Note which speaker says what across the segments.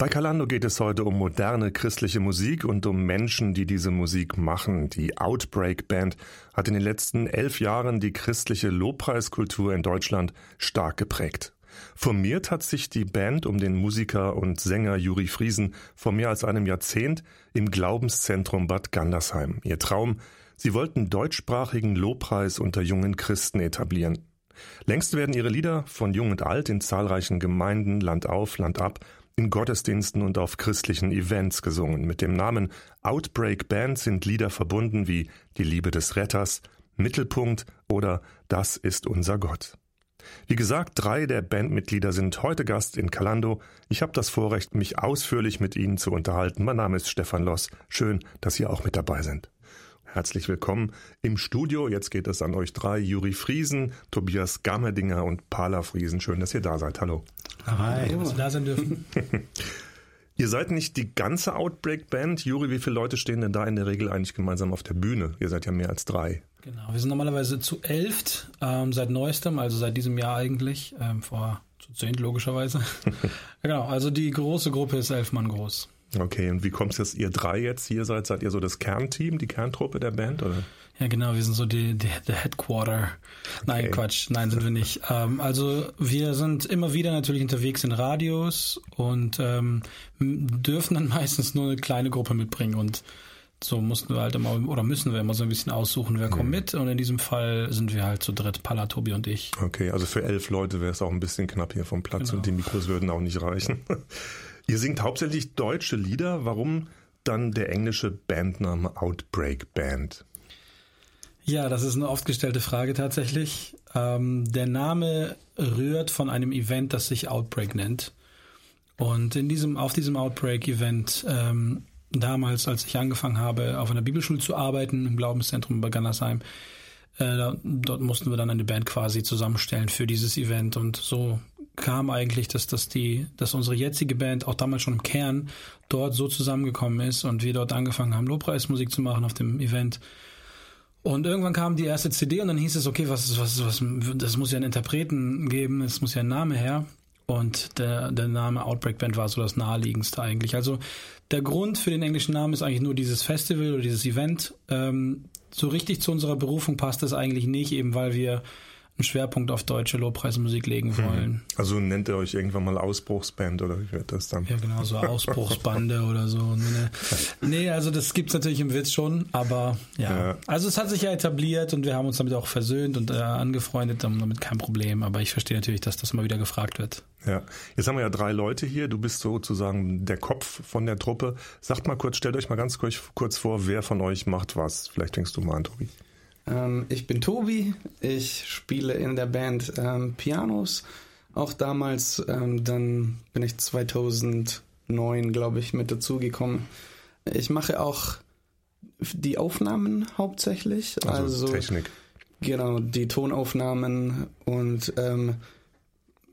Speaker 1: Bei Kalando geht es heute um moderne christliche Musik und um Menschen, die diese Musik machen. Die Outbreak Band hat in den letzten elf Jahren die christliche Lobpreiskultur in Deutschland stark geprägt. Formiert hat sich die Band um den Musiker und Sänger Juri Friesen vor mehr als einem Jahrzehnt im Glaubenszentrum Bad Gandersheim. Ihr Traum, sie wollten deutschsprachigen Lobpreis unter jungen Christen etablieren. Längst werden ihre Lieder von jung und alt in zahlreichen Gemeinden Land auf, Land ab in Gottesdiensten und auf christlichen Events gesungen. Mit dem Namen Outbreak Band sind Lieder verbunden wie Die Liebe des Retters, Mittelpunkt oder Das ist unser Gott. Wie gesagt, drei der Bandmitglieder sind heute Gast in Kalando. Ich habe das Vorrecht, mich ausführlich mit ihnen zu unterhalten. Mein Name ist Stefan Loss. Schön, dass Sie auch mit dabei sind. Herzlich willkommen im Studio. Jetzt geht es an euch drei. Juri Friesen, Tobias Gammerdinger und Pala Friesen. Schön, dass ihr da seid. Hallo.
Speaker 2: Hi, dass wir da sein dürfen.
Speaker 1: ihr seid nicht die ganze Outbreak-Band. Juri, wie viele Leute stehen denn da in der Regel eigentlich gemeinsam auf der Bühne? Ihr seid ja mehr als drei.
Speaker 2: Genau, wir sind normalerweise zu elft, ähm, seit neuestem, also seit diesem Jahr eigentlich, ähm, vor zu zehnt logischerweise. genau, also die große Gruppe ist elf Mann groß.
Speaker 1: Okay, und wie kommt es, dass ihr drei jetzt hier seid? Seid ihr so das Kernteam, die Kerntruppe der Band, oder?
Speaker 2: Ja, genau, wir sind so die, die, die Headquarter. Nein, okay. Quatsch, nein, sind wir nicht. Ähm, also wir sind immer wieder natürlich unterwegs in Radios und ähm, dürfen dann meistens nur eine kleine Gruppe mitbringen und so mussten wir halt immer, oder müssen wir immer so ein bisschen aussuchen, wer kommt mhm. mit. Und in diesem Fall sind wir halt zu dritt, Palla, Tobi und ich.
Speaker 1: Okay, also für elf Leute wäre es auch ein bisschen knapp hier vom Platz genau. und die Mikros würden auch nicht reichen. Ihr singt hauptsächlich deutsche Lieder. Warum dann der englische Bandname Outbreak Band?
Speaker 2: Ja, das ist eine oft gestellte Frage tatsächlich. Ähm, der Name rührt von einem Event, das sich Outbreak nennt. Und in diesem, auf diesem Outbreak-Event, ähm, damals, als ich angefangen habe, auf einer Bibelschule zu arbeiten, im Glaubenszentrum bei Gandersheim, äh, dort mussten wir dann eine Band quasi zusammenstellen für dieses Event. Und so kam eigentlich, dass, dass, die, dass unsere jetzige Band auch damals schon im Kern dort so zusammengekommen ist und wir dort angefangen haben, Lobpreismusik zu machen auf dem Event. Und irgendwann kam die erste CD und dann hieß es, okay, was, was, was, das muss ja einen Interpreten geben, es muss ja ein Name her. Und der, der Name Outbreak Band war so das naheliegendste eigentlich. Also der Grund für den englischen Namen ist eigentlich nur dieses Festival oder dieses Event. Ähm, so richtig zu unserer Berufung passt das eigentlich nicht, eben weil wir einen Schwerpunkt auf deutsche Lobpreismusik legen hm. wollen.
Speaker 1: Also nennt ihr euch irgendwann mal Ausbruchsband oder wie wird das dann?
Speaker 2: Ja, genau, so Ausbruchsbande oder so. Nee, nee, also das gibt's natürlich im Witz schon, aber ja. ja. Also es hat sich ja etabliert und wir haben uns damit auch versöhnt und äh, angefreundet, damit kein Problem. Aber ich verstehe natürlich, dass das mal wieder gefragt wird.
Speaker 1: Ja, jetzt haben wir ja drei Leute hier. Du bist sozusagen der Kopf von der Truppe. Sagt mal kurz, stellt euch mal ganz kurz, kurz vor, wer von euch macht was. Vielleicht fängst du mal an, Tobi.
Speaker 3: Ähm, ich bin Tobi, ich spiele in der Band ähm, Pianos. Auch damals, ähm, dann bin ich 2009, glaube ich, mit dazugekommen. Ich mache auch die Aufnahmen hauptsächlich.
Speaker 1: Also, also Technik.
Speaker 3: Genau, die Tonaufnahmen und ähm,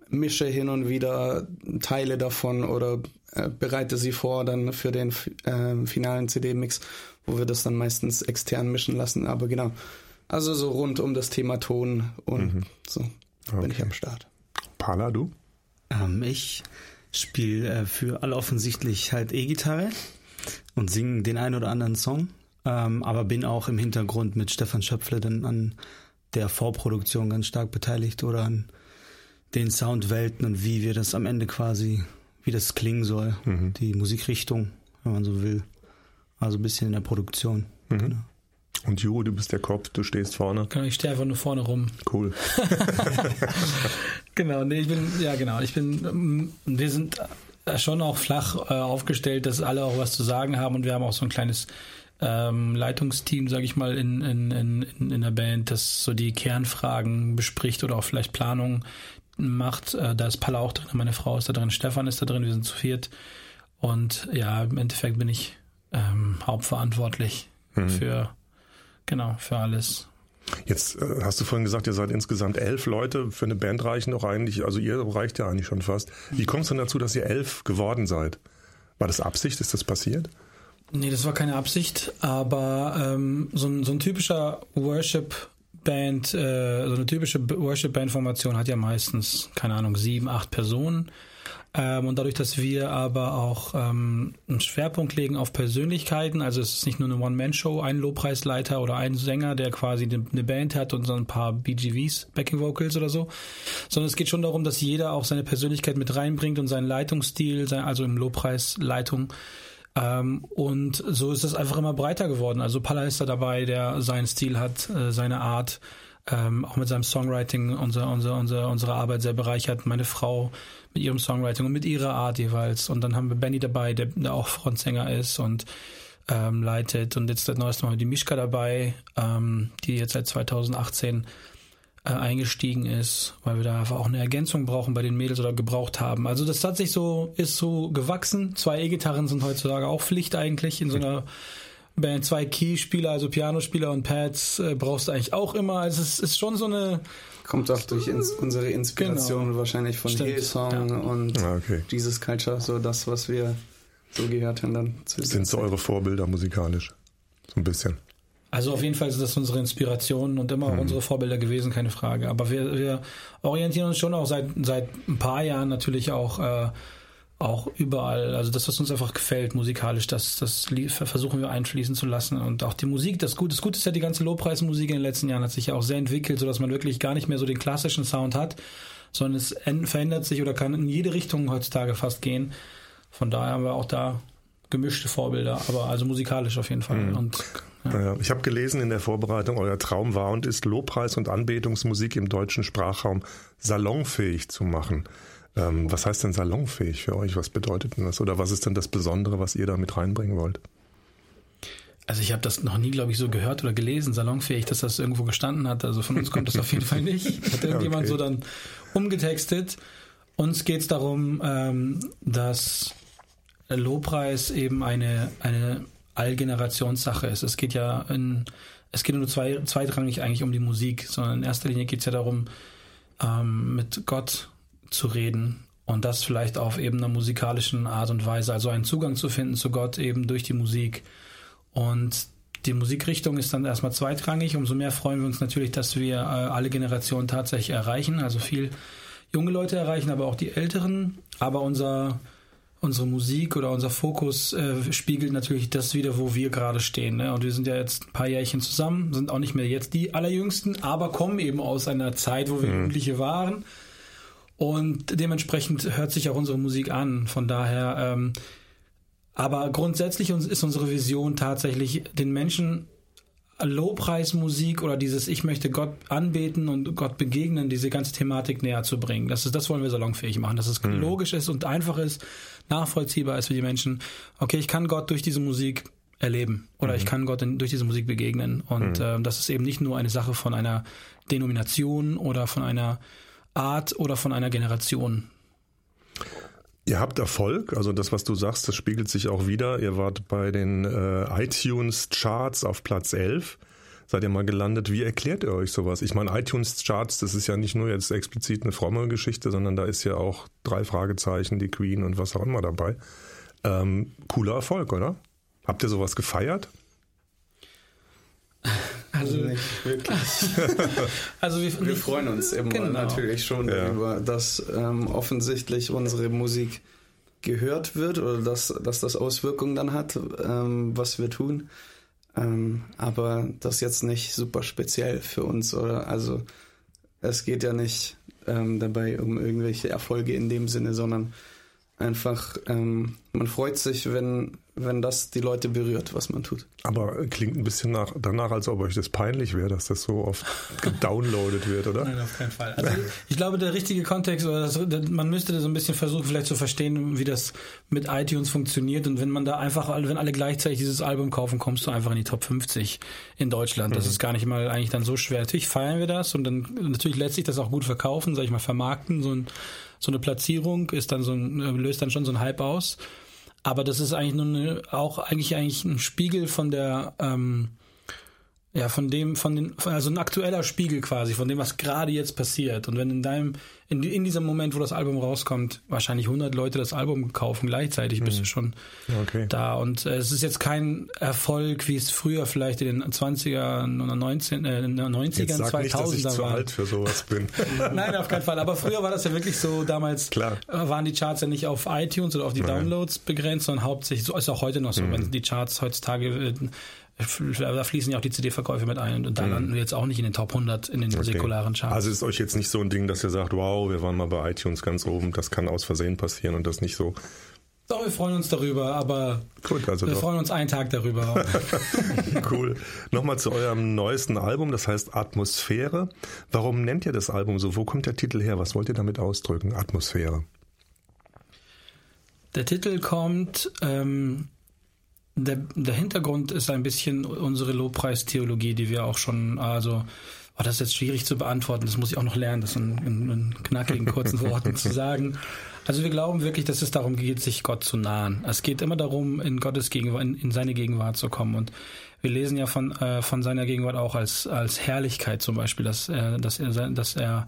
Speaker 3: mische hin und wieder Teile davon oder äh, bereite sie vor dann für den äh, finalen CD-Mix, wo wir das dann meistens extern mischen lassen. Aber genau, also so rund um das Thema Ton und mhm. so okay. bin ich am Start.
Speaker 1: Pala, du?
Speaker 4: Ähm, ich spiele äh, für alle offensichtlich halt E-Gitarre und singe den einen oder anderen Song, ähm, aber bin auch im Hintergrund mit Stefan Schöpfle dann an der Vorproduktion ganz stark beteiligt oder an den Soundwelten und wie wir das am Ende quasi, wie das klingen soll, mhm. die Musikrichtung, wenn man so will. Also ein bisschen in der Produktion. Mhm. Genau.
Speaker 1: Und Ju, du bist der Kopf, du stehst vorne.
Speaker 2: Genau, ich stehe einfach nur vorne rum.
Speaker 1: Cool.
Speaker 2: genau, nee, ich bin, ja genau, ich bin, ähm, wir sind äh, schon auch flach äh, aufgestellt, dass alle auch was zu sagen haben und wir haben auch so ein kleines ähm, Leitungsteam, sage ich mal, in, in, in, in der Band, das so die Kernfragen bespricht oder auch vielleicht Planung macht. Äh, da ist Palla auch drin, meine Frau ist da drin, Stefan ist da drin, wir sind zu viert. Und ja, im Endeffekt bin ich ähm, hauptverantwortlich mhm. für Genau, für alles.
Speaker 1: Jetzt äh, hast du vorhin gesagt, ihr seid insgesamt elf Leute. Für eine Band reichen doch eigentlich, also ihr reicht ja eigentlich schon fast. Wie kommt es denn dazu, dass ihr elf geworden seid? War das Absicht? Ist das passiert?
Speaker 2: Nee, das war keine Absicht, aber ähm, so, ein, so ein typischer Worship-Band, äh, so eine typische Worship-Band-Formation hat ja meistens, keine Ahnung, sieben, acht Personen. Ähm, und dadurch, dass wir aber auch ähm, einen Schwerpunkt legen auf Persönlichkeiten, also es ist nicht nur eine One-Man-Show, ein Lobpreisleiter oder ein Sänger, der quasi eine Band hat und so ein paar BGVs, Backing Vocals oder so, sondern es geht schon darum, dass jeder auch seine Persönlichkeit mit reinbringt und seinen Leitungsstil, also im Lobpreisleitung. Ähm, und so ist es einfach immer breiter geworden. Also Palla ist da dabei, der seinen Stil hat, äh, seine Art ähm, auch mit seinem Songwriting unsere, unsere, unsere, unsere Arbeit sehr bereichert. Meine Frau mit ihrem Songwriting und mit ihrer Art jeweils. Und dann haben wir Benny dabei, der, der auch Frontsänger ist und ähm, leitet. Und jetzt das neueste Mal die Mischka dabei, ähm, die jetzt seit 2018 äh, eingestiegen ist, weil wir da einfach auch eine Ergänzung brauchen bei den Mädels oder gebraucht haben. Also das hat sich so, ist so gewachsen. Zwei E-Gitarren sind heutzutage auch Pflicht eigentlich in so einer zwei Keyspieler, also Pianospieler und Pads, äh, brauchst du eigentlich auch immer. Also es ist schon so eine.
Speaker 3: Kommt auch durch ins, unsere Inspiration genau. wahrscheinlich von Stimmt. Hillsong ja. und ah, okay. Jesus Culture, so das, was wir so gehört haben dann.
Speaker 1: Sind so eure Vorbilder musikalisch? So ein bisschen.
Speaker 2: Also auf jeden Fall sind das unsere Inspirationen und immer mhm. unsere Vorbilder gewesen, keine Frage. Aber wir, wir orientieren uns schon auch seit, seit ein paar Jahren natürlich auch äh, auch überall, also das, was uns einfach gefällt musikalisch, das, das versuchen wir einfließen zu lassen. Und auch die Musik, das Gute, das Gute ist ja, die ganze Lobpreismusik in den letzten Jahren hat sich ja auch sehr entwickelt, sodass man wirklich gar nicht mehr so den klassischen Sound hat, sondern es verändert sich oder kann in jede Richtung heutzutage fast gehen. Von daher haben wir auch da gemischte Vorbilder, aber also musikalisch auf jeden Fall. Mhm. Und,
Speaker 1: ja. Ich habe gelesen in der Vorbereitung, euer Traum war und ist Lobpreis und Anbetungsmusik im deutschen Sprachraum salonfähig zu machen. Ähm, was heißt denn salonfähig für euch? Was bedeutet denn das? Oder was ist denn das Besondere, was ihr da mit reinbringen wollt?
Speaker 2: Also ich habe das noch nie, glaube ich, so gehört oder gelesen, salonfähig, dass das irgendwo gestanden hat. Also von uns kommt das auf jeden Fall nicht. Hat irgendjemand okay. so dann umgetextet. Uns geht es darum, ähm, dass Lobpreis eben eine, eine Allgenerationssache ist. Es geht ja in, es geht nur zwei, zweitrangig eigentlich um die Musik, sondern in erster Linie geht es ja darum, ähm, mit Gott zu reden und das vielleicht auf eben einer musikalischen Art und Weise, also einen Zugang zu finden zu Gott eben durch die Musik. Und die Musikrichtung ist dann erstmal zweitrangig. Umso mehr freuen wir uns natürlich, dass wir äh, alle Generationen tatsächlich erreichen, also viel junge Leute erreichen, aber auch die Älteren. Aber unser unsere Musik oder unser Fokus äh, spiegelt natürlich das wieder, wo wir gerade stehen. Ne? Und wir sind ja jetzt ein paar Jährchen zusammen, sind auch nicht mehr jetzt die allerjüngsten, aber kommen eben aus einer Zeit, wo wir mhm. Jugendliche waren und dementsprechend hört sich auch unsere Musik an. Von daher, ähm, aber grundsätzlich ist unsere Vision tatsächlich, den Menschen Lobpreismusik oder dieses Ich möchte Gott anbeten und Gott begegnen, diese ganze Thematik näher zu bringen. Das, ist, das wollen wir salonfähig machen, dass es mhm. logisch ist und einfach ist, nachvollziehbar ist für die Menschen. Okay, ich kann Gott durch diese Musik erleben oder mhm. ich kann Gott in, durch diese Musik begegnen. Und mhm. äh, das ist eben nicht nur eine Sache von einer Denomination oder von einer Art oder von einer Generation.
Speaker 1: Ihr habt Erfolg, also das, was du sagst, das spiegelt sich auch wieder. Ihr wart bei den äh, iTunes-Charts auf Platz 11. Seid ihr mal gelandet? Wie erklärt ihr euch sowas? Ich meine, iTunes-Charts, das ist ja nicht nur jetzt explizit eine fromme Geschichte, sondern da ist ja auch drei Fragezeichen, die Queen und was auch immer dabei. Ähm, cooler Erfolg, oder? Habt ihr sowas gefeiert?
Speaker 3: Also, also nicht wirklich. also wir, wir freuen uns immer genau. natürlich schon ja. darüber, dass ähm, offensichtlich unsere Musik gehört wird oder dass, dass das Auswirkungen dann hat, ähm, was wir tun. Ähm, aber das jetzt nicht super speziell für uns oder also es geht ja nicht ähm, dabei um irgendwelche Erfolge in dem Sinne, sondern einfach ähm, man freut sich, wenn wenn das die Leute berührt, was man tut.
Speaker 1: Aber klingt ein bisschen nach, danach, als ob euch das peinlich wäre, dass das so oft gedownloadet wird, oder?
Speaker 2: Nein, auf keinen Fall. Also ich glaube, der richtige Kontext, oder das, man müsste da so ein bisschen versuchen, vielleicht zu verstehen, wie das mit iTunes funktioniert. Und wenn man da einfach, wenn alle gleichzeitig dieses Album kaufen, kommst du einfach in die Top 50 in Deutschland. Das mhm. ist gar nicht mal eigentlich dann so schwer. Natürlich feiern wir das und dann natürlich lässt sich das auch gut verkaufen, sag ich mal, vermarkten. So, ein, so eine Platzierung ist dann so ein, löst dann schon so ein Hype aus. Aber das ist eigentlich nur eine, auch eigentlich eigentlich ein Spiegel von der ähm, ja, von dem, von den, also ein aktueller Spiegel quasi, von dem, was gerade jetzt passiert. Und wenn in deinem, in, in diesem Moment, wo das Album rauskommt, wahrscheinlich 100 Leute das Album kaufen gleichzeitig, bist du mhm. schon okay. da. Und äh, es ist jetzt kein Erfolg, wie es früher vielleicht in den 20er oder 19, äh, 90ern, jetzt sag 2000er nicht, dass ich
Speaker 1: zu alt für sowas bin.
Speaker 2: Nein, auf keinen Fall. Aber früher war das ja wirklich so, damals Klar. waren die Charts ja nicht auf iTunes oder auf die Nein. Downloads begrenzt, sondern hauptsächlich, so ist auch heute noch so, mhm. wenn die Charts heutzutage äh, da fließen ja auch die CD-Verkäufe mit ein und da mhm. landen wir jetzt auch nicht in den Top 100 in den okay. säkularen Charts.
Speaker 1: Also ist euch jetzt nicht so ein Ding, dass ihr sagt, wow, wir waren mal bei iTunes ganz oben, das kann aus Versehen passieren und das nicht so.
Speaker 2: Doch, wir freuen uns darüber, aber Gut, also wir doch. freuen uns einen Tag darüber.
Speaker 1: cool. Nochmal zu eurem neuesten Album, das heißt Atmosphäre. Warum nennt ihr das Album so? Wo kommt der Titel her? Was wollt ihr damit ausdrücken? Atmosphäre.
Speaker 2: Der Titel kommt ähm, der, der Hintergrund ist ein bisschen unsere Lobpreistheologie, die wir auch schon, also, oh, das ist jetzt schwierig zu beantworten, das muss ich auch noch lernen, das in, in, in knackigen, kurzen Worten zu sagen. Also wir glauben wirklich, dass es darum geht, sich Gott zu nahen. Es geht immer darum, in Gottes Gegenwart, in, in seine Gegenwart zu kommen. Und wir lesen ja von, äh, von seiner Gegenwart auch als, als Herrlichkeit zum Beispiel, dass er, dass er, dass er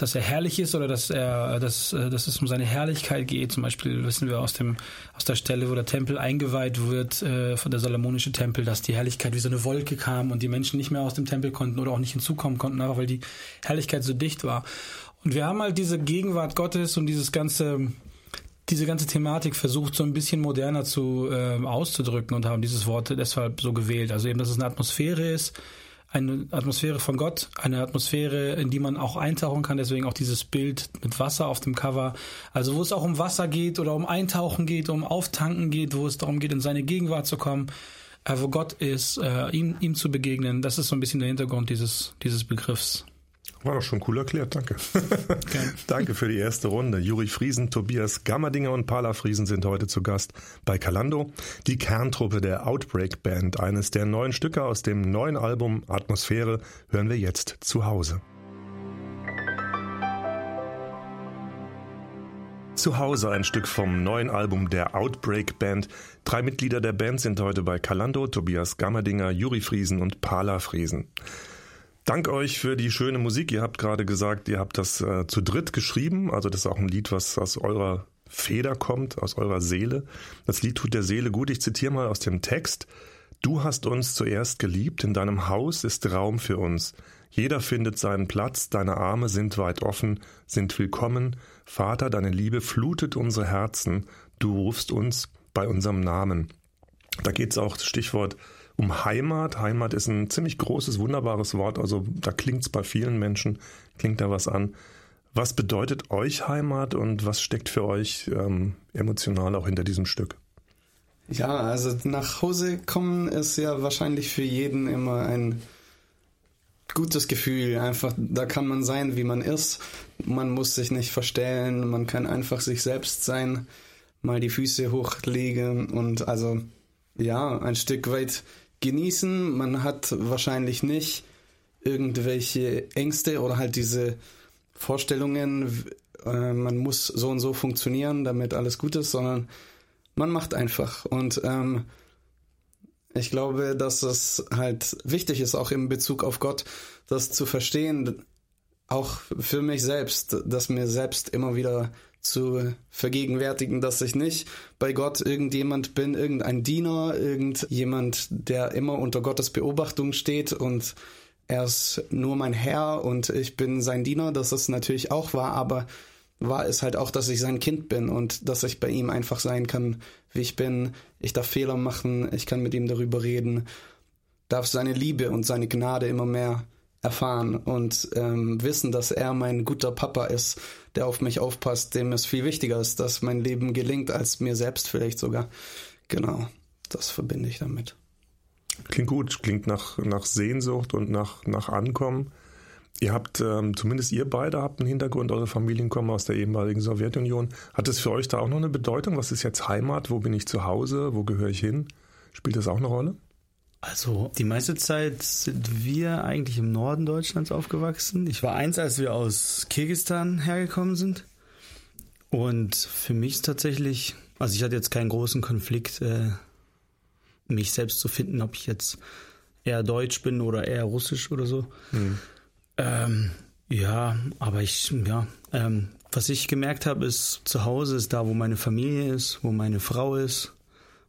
Speaker 2: dass er herrlich ist oder dass er, dass, äh, dass es um seine Herrlichkeit geht. Zum Beispiel wissen wir aus dem, aus der Stelle, wo der Tempel eingeweiht wird, äh, von der Salomonische Tempel, dass die Herrlichkeit wie so eine Wolke kam und die Menschen nicht mehr aus dem Tempel konnten oder auch nicht hinzukommen konnten, einfach weil die Herrlichkeit so dicht war. Und wir haben halt diese Gegenwart Gottes und dieses ganze, diese ganze Thematik versucht, so ein bisschen moderner zu äh, auszudrücken und haben dieses Wort deshalb so gewählt. Also eben, dass es eine Atmosphäre ist, eine Atmosphäre von Gott, eine Atmosphäre, in die man auch eintauchen kann. Deswegen auch dieses Bild mit Wasser auf dem Cover. Also wo es auch um Wasser geht oder um Eintauchen geht, um Auftanken geht, wo es darum geht, in seine Gegenwart zu kommen, äh, wo Gott ist, äh, ihm, ihm zu begegnen. Das ist so ein bisschen der Hintergrund dieses, dieses Begriffs.
Speaker 1: War doch schon cool erklärt, danke. Okay. danke für die erste Runde. Juri Friesen, Tobias Gammerdinger und Pala Friesen sind heute zu Gast bei Kalando, die Kerntruppe der Outbreak Band. Eines der neuen Stücke aus dem neuen Album Atmosphäre hören wir jetzt zu Hause. Zu Hause ein Stück vom neuen Album der Outbreak Band. Drei Mitglieder der Band sind heute bei Kalando, Tobias Gammerdinger, Juri Friesen und Pala Friesen. Dank euch für die schöne Musik. Ihr habt gerade gesagt, ihr habt das äh, zu dritt geschrieben. Also das ist auch ein Lied, was aus eurer Feder kommt, aus eurer Seele. Das Lied tut der Seele gut. Ich zitiere mal aus dem Text. Du hast uns zuerst geliebt, in deinem Haus ist Raum für uns. Jeder findet seinen Platz, deine Arme sind weit offen, sind willkommen. Vater, deine Liebe flutet unsere Herzen, du rufst uns bei unserem Namen. Da geht es auch, Stichwort um Heimat. Heimat ist ein ziemlich großes, wunderbares Wort. Also da klingt es bei vielen Menschen, klingt da was an. Was bedeutet euch Heimat und was steckt für euch ähm, emotional auch hinter diesem Stück?
Speaker 3: Ja, also nach Hause kommen ist ja wahrscheinlich für jeden immer ein gutes Gefühl. Einfach, da kann man sein, wie man ist. Man muss sich nicht verstellen. Man kann einfach sich selbst sein, mal die Füße hochlegen und also ja, ein Stück weit genießen. Man hat wahrscheinlich nicht irgendwelche Ängste oder halt diese Vorstellungen, äh, man muss so und so funktionieren, damit alles gut ist, sondern man macht einfach. Und ähm, ich glaube, dass es halt wichtig ist, auch in Bezug auf Gott, das zu verstehen, auch für mich selbst, dass mir selbst immer wieder zu vergegenwärtigen, dass ich nicht bei Gott irgendjemand bin, irgendein Diener, irgendjemand, der immer unter Gottes Beobachtung steht und er ist nur mein Herr und ich bin sein Diener, das ist natürlich auch wahr, aber wahr ist halt auch, dass ich sein Kind bin und dass ich bei ihm einfach sein kann, wie ich bin. Ich darf Fehler machen, ich kann mit ihm darüber reden, darf seine Liebe und seine Gnade immer mehr erfahren und ähm, wissen, dass er mein guter Papa ist, der auf mich aufpasst, dem es viel wichtiger ist, dass mein Leben gelingt, als mir selbst vielleicht sogar. Genau, das verbinde ich damit.
Speaker 1: Klingt gut, klingt nach, nach Sehnsucht und nach, nach Ankommen. Ihr habt, ähm, zumindest ihr beide habt einen Hintergrund, eure Familien kommen aus der ehemaligen Sowjetunion. Hat es für euch da auch noch eine Bedeutung? Was ist jetzt Heimat? Wo bin ich zu Hause? Wo gehöre ich hin? Spielt das auch eine Rolle?
Speaker 4: Also die meiste Zeit sind wir eigentlich im Norden Deutschlands aufgewachsen. Ich war eins, als wir aus Kirgistan hergekommen sind. Und für mich ist tatsächlich, also ich hatte jetzt keinen großen Konflikt, äh, mich selbst zu finden, ob ich jetzt eher deutsch bin oder eher russisch oder so. Mhm. Ähm, ja, aber ich, ja, ähm, was ich gemerkt habe, ist, zu Hause ist da, wo meine Familie ist, wo meine Frau ist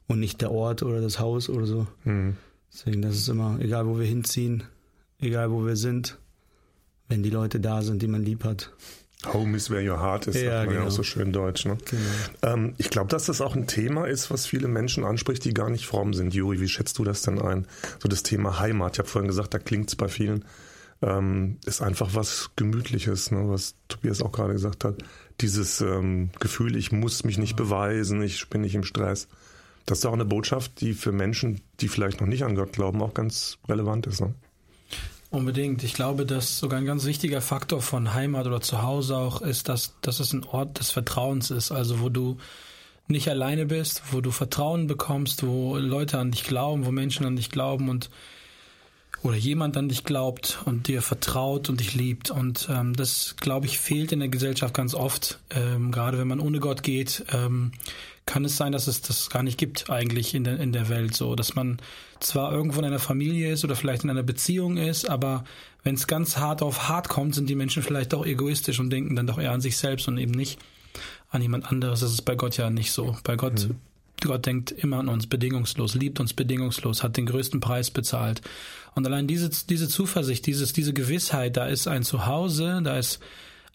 Speaker 4: und nicht der Ort oder das Haus oder so. Mhm. Deswegen, das ist immer, egal wo wir hinziehen, egal wo wir sind, wenn die Leute da sind, die man lieb hat.
Speaker 1: Home is where your heart is, ja, genau. ja auch so schön deutsch. Ne? Genau. Ähm, ich glaube, dass das auch ein Thema ist, was viele Menschen anspricht, die gar nicht fromm sind. Juri, wie schätzt du das denn ein? So das Thema Heimat. Ich habe vorhin gesagt, da klingt es bei vielen. Ähm, ist einfach was Gemütliches, ne? was Tobias auch gerade gesagt hat. Dieses ähm, Gefühl, ich muss mich nicht beweisen, ich bin nicht im Stress. Das ist auch eine Botschaft, die für Menschen, die vielleicht noch nicht an Gott glauben, auch ganz relevant ist. Ne?
Speaker 2: Unbedingt. Ich glaube, dass sogar ein ganz wichtiger Faktor von Heimat oder Zuhause auch ist, dass, dass es ein Ort des Vertrauens ist. Also wo du nicht alleine bist, wo du Vertrauen bekommst, wo Leute an dich glauben, wo Menschen an dich glauben und oder jemand an dich glaubt und dir vertraut und dich liebt. Und ähm, das, glaube ich, fehlt in der Gesellschaft ganz oft. Ähm, gerade wenn man ohne Gott geht, ähm, kann es sein, dass es das gar nicht gibt eigentlich in der, in der Welt so, dass man zwar irgendwo in einer Familie ist oder vielleicht in einer Beziehung ist, aber wenn es ganz hart auf hart kommt, sind die Menschen vielleicht doch egoistisch und denken dann doch eher an sich selbst und eben nicht an jemand anderes. Das ist bei Gott ja nicht so. Bei Gott, mhm. Gott denkt immer an uns bedingungslos, liebt uns bedingungslos, hat den größten Preis bezahlt. Und allein diese, diese Zuversicht, dieses, diese Gewissheit, da ist ein Zuhause, da ist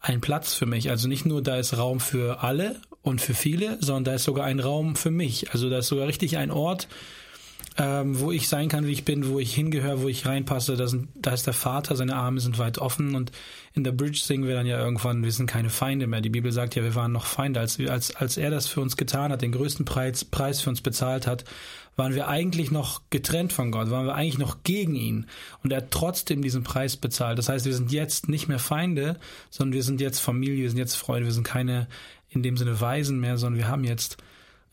Speaker 2: ein Platz für mich. Also nicht nur da ist Raum für alle und für viele, sondern da ist sogar ein Raum für mich. Also da ist sogar richtig ein Ort, ähm, wo ich sein kann, wie ich bin, wo ich hingehöre, wo ich reinpasse. Da, sind, da ist der Vater, seine Arme sind weit offen und in der Bridge singen wir dann ja irgendwann, wir sind keine Feinde mehr. Die Bibel sagt ja, wir waren noch Feinde. Als, als, als er das für uns getan hat, den größten Preis, Preis für uns bezahlt hat, waren wir eigentlich noch getrennt von Gott, waren wir eigentlich noch gegen ihn. Und er hat trotzdem diesen Preis bezahlt. Das heißt, wir sind jetzt nicht mehr Feinde, sondern wir sind jetzt Familie, wir sind jetzt Freunde, wir sind keine in dem Sinne Weisen mehr, sondern wir haben jetzt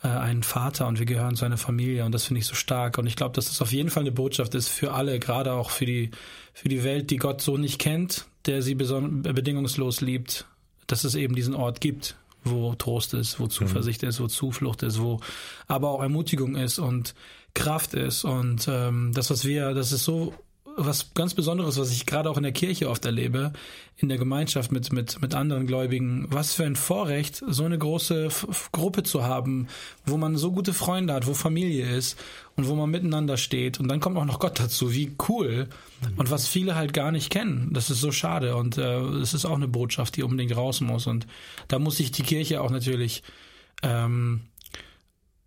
Speaker 2: äh, einen Vater und wir gehören zu einer Familie und das finde ich so stark. Und ich glaube, dass das auf jeden Fall eine Botschaft ist für alle, gerade auch für die, für die Welt, die Gott so nicht kennt, der sie bedingungslos liebt, dass es eben diesen Ort gibt, wo Trost ist, wo Zuversicht mhm. ist, wo Zuflucht ist, wo aber auch Ermutigung ist und Kraft ist. Und ähm, das, was wir, das ist so was ganz Besonderes, was ich gerade auch in der Kirche oft erlebe, in der Gemeinschaft mit, mit, mit anderen Gläubigen. Was für ein Vorrecht, so eine große F Gruppe zu haben, wo man so gute Freunde hat, wo Familie ist und wo man miteinander steht. Und dann kommt auch noch Gott dazu. Wie cool. Und was viele halt gar nicht kennen. Das ist so schade. Und äh, es äh, ist auch eine Botschaft, die unbedingt raus muss. Und da muss sich die Kirche auch natürlich ähm,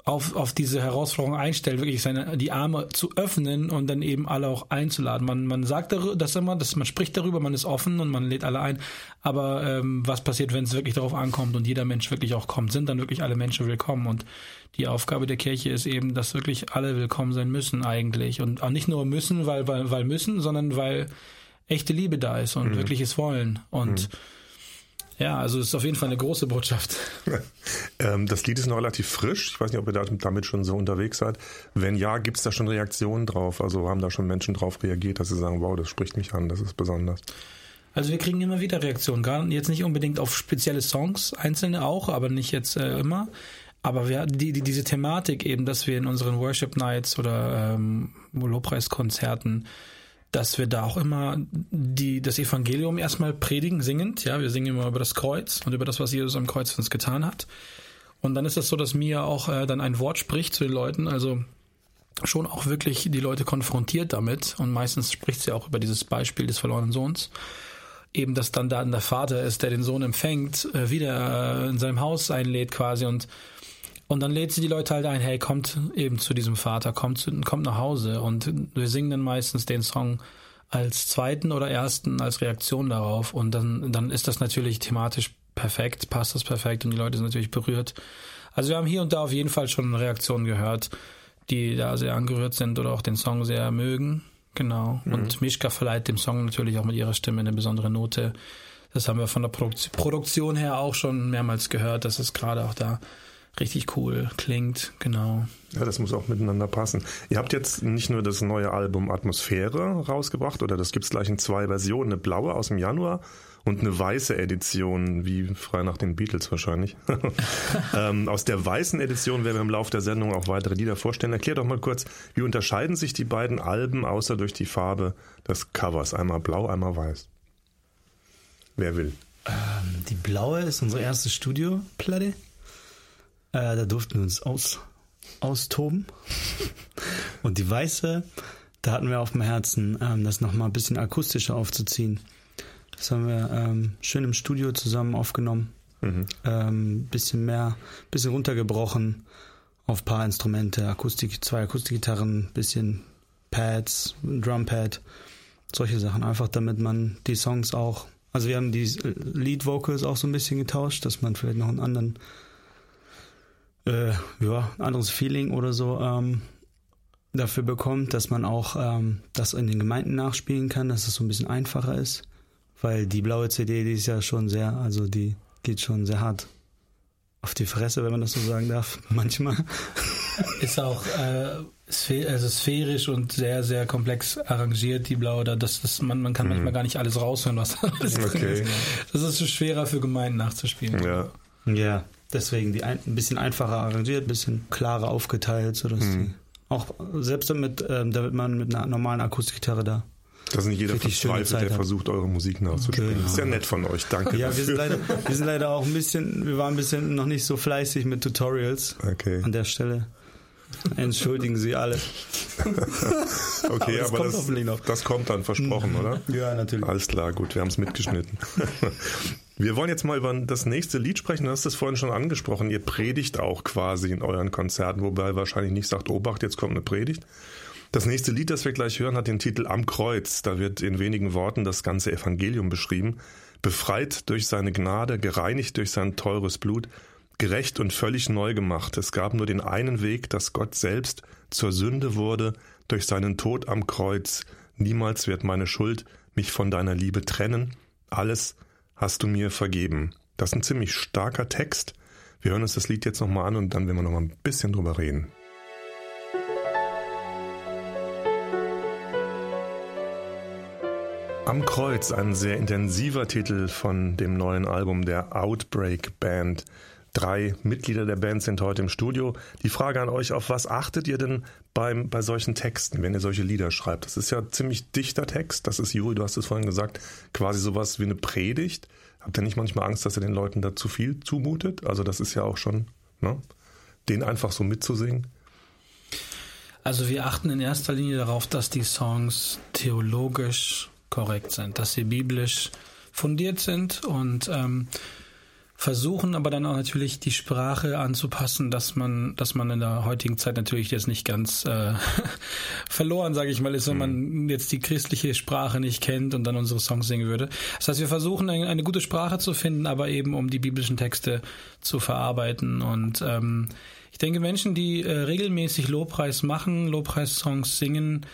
Speaker 2: auf, auf diese Herausforderung einstellt, wirklich seine, die Arme zu öffnen und dann eben alle auch einzuladen. Man, man sagt darüber, das immer, dass man spricht darüber, man ist offen und man lädt alle ein. Aber ähm, was passiert, wenn es wirklich darauf ankommt und jeder Mensch wirklich auch kommt? Sind dann wirklich alle Menschen willkommen? Und die Aufgabe der Kirche ist eben, dass wirklich alle willkommen sein müssen eigentlich. Und auch nicht nur müssen, weil, weil, weil müssen, sondern weil echte Liebe da ist und mhm. wirkliches Wollen. Und mhm ja, also es ist auf jeden Fall eine große Botschaft.
Speaker 1: ähm, das Lied ist noch relativ frisch. Ich weiß nicht, ob ihr damit schon so unterwegs seid. Wenn ja, gibt es da schon Reaktionen drauf? Also haben da schon Menschen drauf reagiert, dass sie sagen, wow, das spricht mich an, das ist besonders.
Speaker 2: Also wir kriegen immer wieder Reaktionen, gar jetzt nicht unbedingt auf spezielle Songs, einzelne auch, aber nicht jetzt äh, immer. Aber wir, die, die, diese Thematik eben, dass wir in unseren Worship Nights oder ähm, Lobpreiskonzerten dass wir da auch immer die, das Evangelium erstmal predigen, singend. Ja, wir singen immer über das Kreuz und über das, was Jesus am Kreuz für uns getan hat. Und dann ist es so, dass Mia auch äh, dann ein Wort spricht zu den Leuten, also schon auch wirklich die Leute konfrontiert damit. Und meistens spricht sie auch über dieses Beispiel des verlorenen Sohns. Eben, dass dann da der Vater ist, der den Sohn empfängt, äh, wieder äh, in seinem Haus einlädt quasi und und dann lädt sie die Leute halt ein, hey, kommt eben zu diesem Vater, kommt, zu, kommt nach Hause. Und wir singen dann meistens den Song als zweiten oder ersten als Reaktion darauf. Und dann, dann ist das natürlich thematisch perfekt, passt das perfekt und die Leute sind natürlich berührt. Also wir haben hier und da auf jeden Fall schon Reaktionen gehört, die da sehr angerührt sind oder auch den Song sehr mögen. Genau. Mhm. Und Mischka verleiht dem Song natürlich auch mit ihrer Stimme eine besondere Note. Das haben wir von der Produktion her auch schon mehrmals gehört, dass es gerade auch da richtig cool klingt, genau.
Speaker 1: Ja, das muss auch miteinander passen. Ihr habt jetzt nicht nur das neue Album Atmosphäre rausgebracht, oder das gibt's gleich in zwei Versionen, eine blaue aus dem Januar und eine weiße Edition, wie frei nach den Beatles wahrscheinlich. ähm, aus der weißen Edition werden wir im Laufe der Sendung auch weitere Lieder vorstellen. Erklär doch mal kurz, wie unterscheiden sich die beiden Alben außer durch die Farbe des Covers? Einmal blau, einmal weiß. Wer will?
Speaker 4: Ähm, die blaue ist unsere erste Studioplatte. Äh, da durften wir uns aus, austoben. Und die weiße, da hatten wir auf dem Herzen, ähm, das nochmal ein bisschen akustischer aufzuziehen. Das haben wir ähm, schön im Studio zusammen aufgenommen. Mhm. Ähm, bisschen mehr, bisschen runtergebrochen auf paar Instrumente, Akustik, zwei Akustikgitarren, bisschen Pads, Drumpad, solche Sachen. Einfach damit man die Songs auch, also wir haben die Lead Vocals auch so ein bisschen getauscht, dass man vielleicht noch einen anderen äh, ja, ein anderes Feeling oder so ähm, dafür bekommt, dass man auch ähm, das in den Gemeinden nachspielen kann, dass es so ein bisschen einfacher ist. Weil die blaue CD, die ist ja schon sehr, also die geht schon sehr hart auf die Fresse, wenn man das so sagen darf, manchmal.
Speaker 2: Ist auch äh, also sphärisch und sehr, sehr komplex arrangiert, die blaue. Da, das, das, man, man kann mhm. manchmal gar nicht alles raushören, was da alles okay. drin ist. Das ist schwerer für Gemeinden nachzuspielen.
Speaker 4: Ja. Ja. Deswegen die ein, ein bisschen einfacher arrangiert, ein bisschen klarer aufgeteilt, sodass mhm. die auch selbst damit, ähm, damit man mit einer normalen Akustikgitarre da
Speaker 1: das ist nicht jeder verzweifelt, der versucht, eure Musik nachzuspielen. Genau. Ist ja nett von euch, danke.
Speaker 4: Ja, wir sind, leider, wir sind leider auch ein bisschen, wir waren ein bisschen noch nicht so fleißig mit Tutorials okay. an der Stelle. Entschuldigen Sie alle.
Speaker 1: okay, aber, das, aber das, das, kommt dann versprochen, mhm. oder?
Speaker 4: Ja, natürlich.
Speaker 1: Alles klar, gut, wir haben es mitgeschnitten. Wir wollen jetzt mal über das nächste Lied sprechen. Du hast es vorhin schon angesprochen. Ihr predigt auch quasi in euren Konzerten, wobei wahrscheinlich nicht sagt, Obacht, jetzt kommt eine Predigt. Das nächste Lied, das wir gleich hören, hat den Titel Am Kreuz. Da wird in wenigen Worten das ganze Evangelium beschrieben. Befreit durch seine Gnade, gereinigt durch sein teures Blut, gerecht und völlig neu gemacht. Es gab nur den einen Weg, dass Gott selbst zur Sünde wurde durch seinen Tod am Kreuz. Niemals wird meine Schuld mich von deiner Liebe trennen. Alles hast du mir vergeben. Das ist ein ziemlich starker Text. Wir hören uns das Lied jetzt nochmal an und dann werden wir nochmal ein bisschen drüber reden. Am Kreuz, ein sehr intensiver Titel von dem neuen Album der Outbreak Band. Drei Mitglieder der Band sind heute im Studio. Die Frage an euch, auf was achtet ihr denn beim, bei solchen Texten, wenn ihr solche Lieder schreibt? Das ist ja ziemlich dichter Text. Das ist, Juri, du hast es vorhin gesagt, quasi sowas wie eine Predigt. Habt ihr nicht manchmal Angst, dass ihr den Leuten da zu viel zumutet? Also das ist ja auch schon, ne? Den einfach so mitzusingen.
Speaker 2: Also wir achten in erster Linie darauf, dass die Songs theologisch korrekt sind, dass sie biblisch fundiert sind und ähm, versuchen aber dann auch natürlich die Sprache anzupassen, dass man, dass man in der heutigen Zeit natürlich jetzt nicht ganz äh, verloren, sage ich mal, ist, wenn man mhm. jetzt die christliche Sprache nicht kennt und dann unsere Songs singen würde. Das heißt, wir versuchen eine, eine gute Sprache zu finden, aber eben um die biblischen Texte zu verarbeiten und ähm, ich denke, Menschen, die äh, regelmäßig Lobpreis machen, Lobpreissongs singen,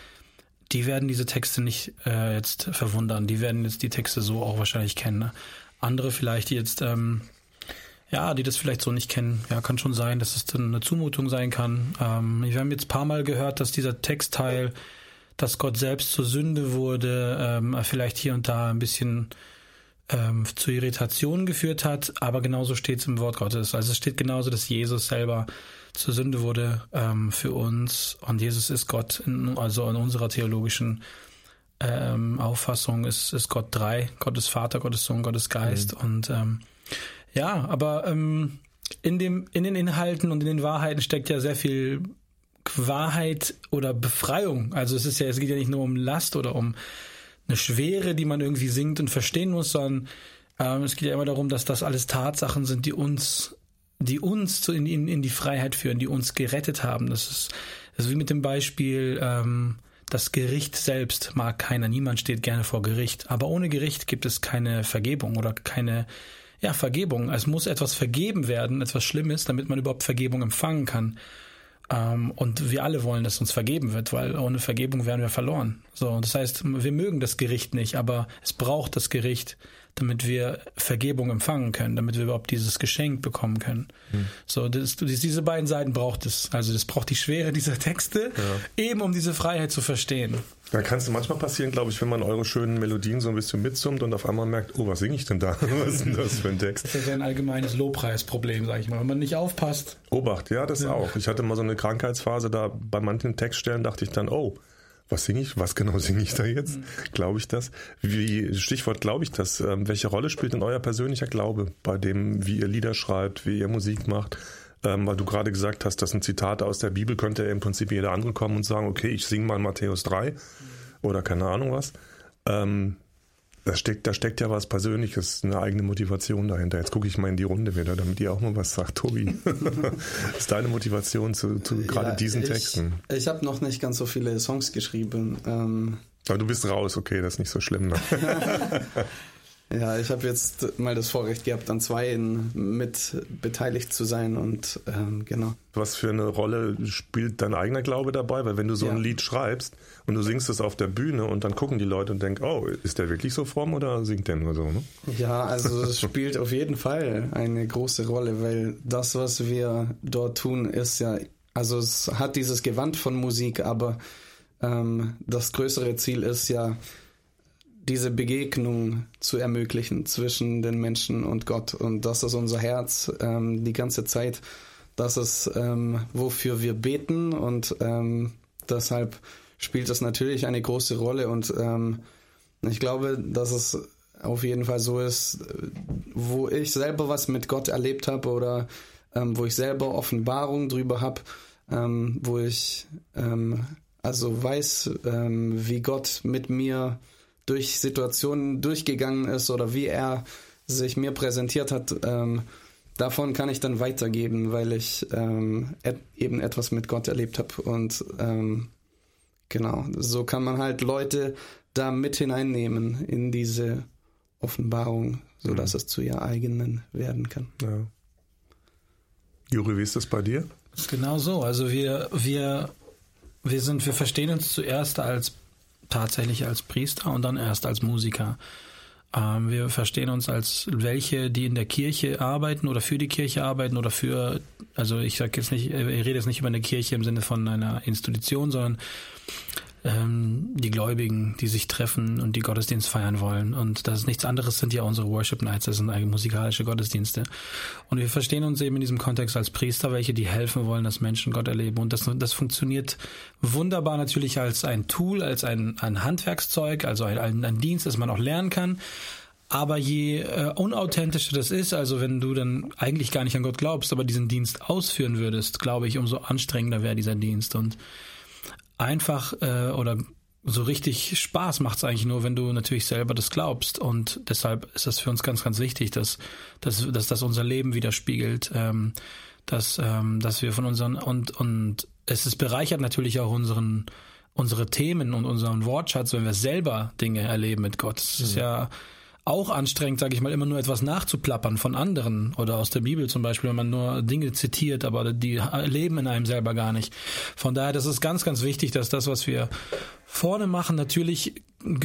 Speaker 2: die werden diese Texte nicht äh, jetzt verwundern. Die werden jetzt die Texte so auch wahrscheinlich kennen. Ne? Andere vielleicht, die jetzt ähm, ja, die das vielleicht so nicht kennen. Ja, kann schon sein, dass es dann eine Zumutung sein kann. Ähm, wir haben jetzt ein paar Mal gehört, dass dieser Textteil, dass Gott selbst zur Sünde wurde, ähm, vielleicht hier und da ein bisschen ähm, zu Irritationen geführt hat, aber genauso steht es im Wort Gottes. Also es steht genauso, dass Jesus selber zur Sünde wurde ähm, für uns und Jesus ist Gott, in, also in unserer theologischen ähm, Auffassung ist, ist Gott drei, Gott ist Vater, Gott ist Sohn, Gott ist Geist mhm. und ähm, ja, aber ähm, in, dem, in den Inhalten und in den Wahrheiten steckt ja sehr viel Wahrheit oder Befreiung. Also es ist ja, es geht ja nicht nur um Last oder um eine Schwere, die man irgendwie singt und verstehen muss, sondern ähm, es geht ja immer darum, dass das alles Tatsachen sind, die uns, die uns in, in, in die Freiheit führen, die uns gerettet haben. Das ist, ist wie mit dem Beispiel, ähm, das Gericht selbst mag keiner, niemand steht gerne vor Gericht. Aber ohne Gericht gibt es keine Vergebung oder keine ja, Vergebung. Es muss etwas vergeben werden, etwas Schlimmes, damit man überhaupt Vergebung empfangen kann. Ähm, und wir alle wollen, dass uns vergeben wird, weil ohne Vergebung wären wir verloren. So, das heißt, wir mögen das Gericht nicht, aber es braucht das Gericht, damit wir Vergebung empfangen können, damit wir überhaupt dieses Geschenk bekommen können. Hm. So, das, diese beiden Seiten braucht es. Also das braucht die Schwere dieser Texte, ja. eben um diese Freiheit zu verstehen.
Speaker 1: Da kann es manchmal passieren, glaube ich, wenn man eure schönen Melodien so ein bisschen mitsummt und auf einmal merkt, oh, was singe ich denn da? was ist denn das für ein Text?
Speaker 2: Das ist ja ein allgemeines Lobpreisproblem, sage ich mal, wenn man nicht aufpasst.
Speaker 1: Obacht, ja, das ja. auch. Ich hatte mal so eine Krankheitsphase, da bei manchen Textstellen dachte ich dann, oh, was singe ich? Was genau singe ich da jetzt? Mhm. Glaube ich das? Wie, Stichwort glaube ich das. Ähm, welche Rolle spielt denn euer persönlicher Glaube bei dem, wie ihr Lieder schreibt, wie ihr Musik macht? Ähm, weil du gerade gesagt hast, das sind Zitate aus der Bibel, könnte im Prinzip jeder andere kommen und sagen, okay, ich singe mal Matthäus 3 mhm. oder keine Ahnung was. Ähm, da steckt, da steckt ja was Persönliches, eine eigene Motivation dahinter. Jetzt gucke ich mal in die Runde wieder, damit ihr auch mal was sagt. Tobi, was ist deine Motivation zu, zu gerade ja, diesen
Speaker 3: ich,
Speaker 1: Texten?
Speaker 3: Ich habe noch nicht ganz so viele Songs geschrieben. Ähm,
Speaker 1: Aber du bist raus, okay, das ist nicht so schlimm. Ne?
Speaker 3: Ja, ich habe jetzt mal das Vorrecht gehabt, an zwei mit beteiligt zu sein und ähm, genau.
Speaker 1: Was für eine Rolle spielt dein eigener Glaube dabei? Weil wenn du so ja. ein Lied schreibst und du singst es auf der Bühne und dann gucken die Leute und denken, oh, ist der wirklich so fromm oder singt der nur so? Ne?
Speaker 3: Ja, also es spielt auf jeden Fall eine große Rolle, weil das, was wir dort tun, ist ja, also es hat dieses Gewand von Musik, aber ähm, das größere Ziel ist ja, diese Begegnung zu ermöglichen zwischen den Menschen und Gott. Und das ist unser Herz ähm, die ganze Zeit. Das ist, ähm, wofür wir beten und ähm, deshalb spielt das natürlich eine große Rolle. Und ähm, ich glaube, dass es auf jeden Fall so ist, wo ich selber was mit Gott erlebt habe oder ähm, wo ich selber Offenbarung drüber habe, ähm, wo ich also weiß, wie Gott mit mir durch Situationen durchgegangen ist oder wie er sich mir präsentiert hat, ähm, davon kann ich dann weitergeben, weil ich ähm, et eben etwas mit Gott erlebt habe. Und ähm, genau, so kann man halt Leute da mit hineinnehmen in diese Offenbarung, sodass mhm. es zu ihr eigenen werden kann. Ja.
Speaker 1: Juri, wie ist das bei dir?
Speaker 2: Das ist genau so. Also wir, wir, wir sind, wir verstehen uns zuerst als tatsächlich als Priester und dann erst als Musiker. Ähm, wir verstehen uns als welche, die in der Kirche arbeiten oder für die Kirche arbeiten oder für, also ich sage jetzt nicht, ich rede jetzt nicht über eine Kirche im Sinne von einer Institution, sondern ähm, die Gläubigen, die sich treffen und die Gottesdienst feiern wollen. Und das ist nichts anderes, sind ja unsere Worship Nights, das sind eigentlich musikalische Gottesdienste. Und wir verstehen uns eben in diesem Kontext als Priester, welche die helfen wollen, dass Menschen Gott erleben. Und das, das funktioniert wunderbar natürlich als ein Tool, als ein, ein Handwerkszeug, also ein, ein, Dienst, das man auch lernen kann. Aber je äh, unauthentischer das ist, also wenn du dann eigentlich gar nicht an Gott glaubst, aber diesen Dienst ausführen würdest, glaube ich, umso anstrengender wäre dieser Dienst. Und einfach äh, oder so richtig Spaß macht es eigentlich nur, wenn du natürlich selber das glaubst. Und deshalb ist das für uns ganz, ganz wichtig, dass, dass, dass das unser Leben widerspiegelt, ähm, dass, ähm, dass wir von unseren und, und es ist bereichert natürlich auch unseren unsere Themen und unseren Wortschatz, wenn wir selber Dinge erleben mit Gott. Es ist mhm. ja auch anstrengend, sage ich mal, immer nur etwas nachzuplappern von anderen oder aus der Bibel zum Beispiel, wenn man nur Dinge zitiert, aber die leben in einem selber gar nicht. Von daher, das ist ganz, ganz wichtig, dass das, was wir vorne machen, natürlich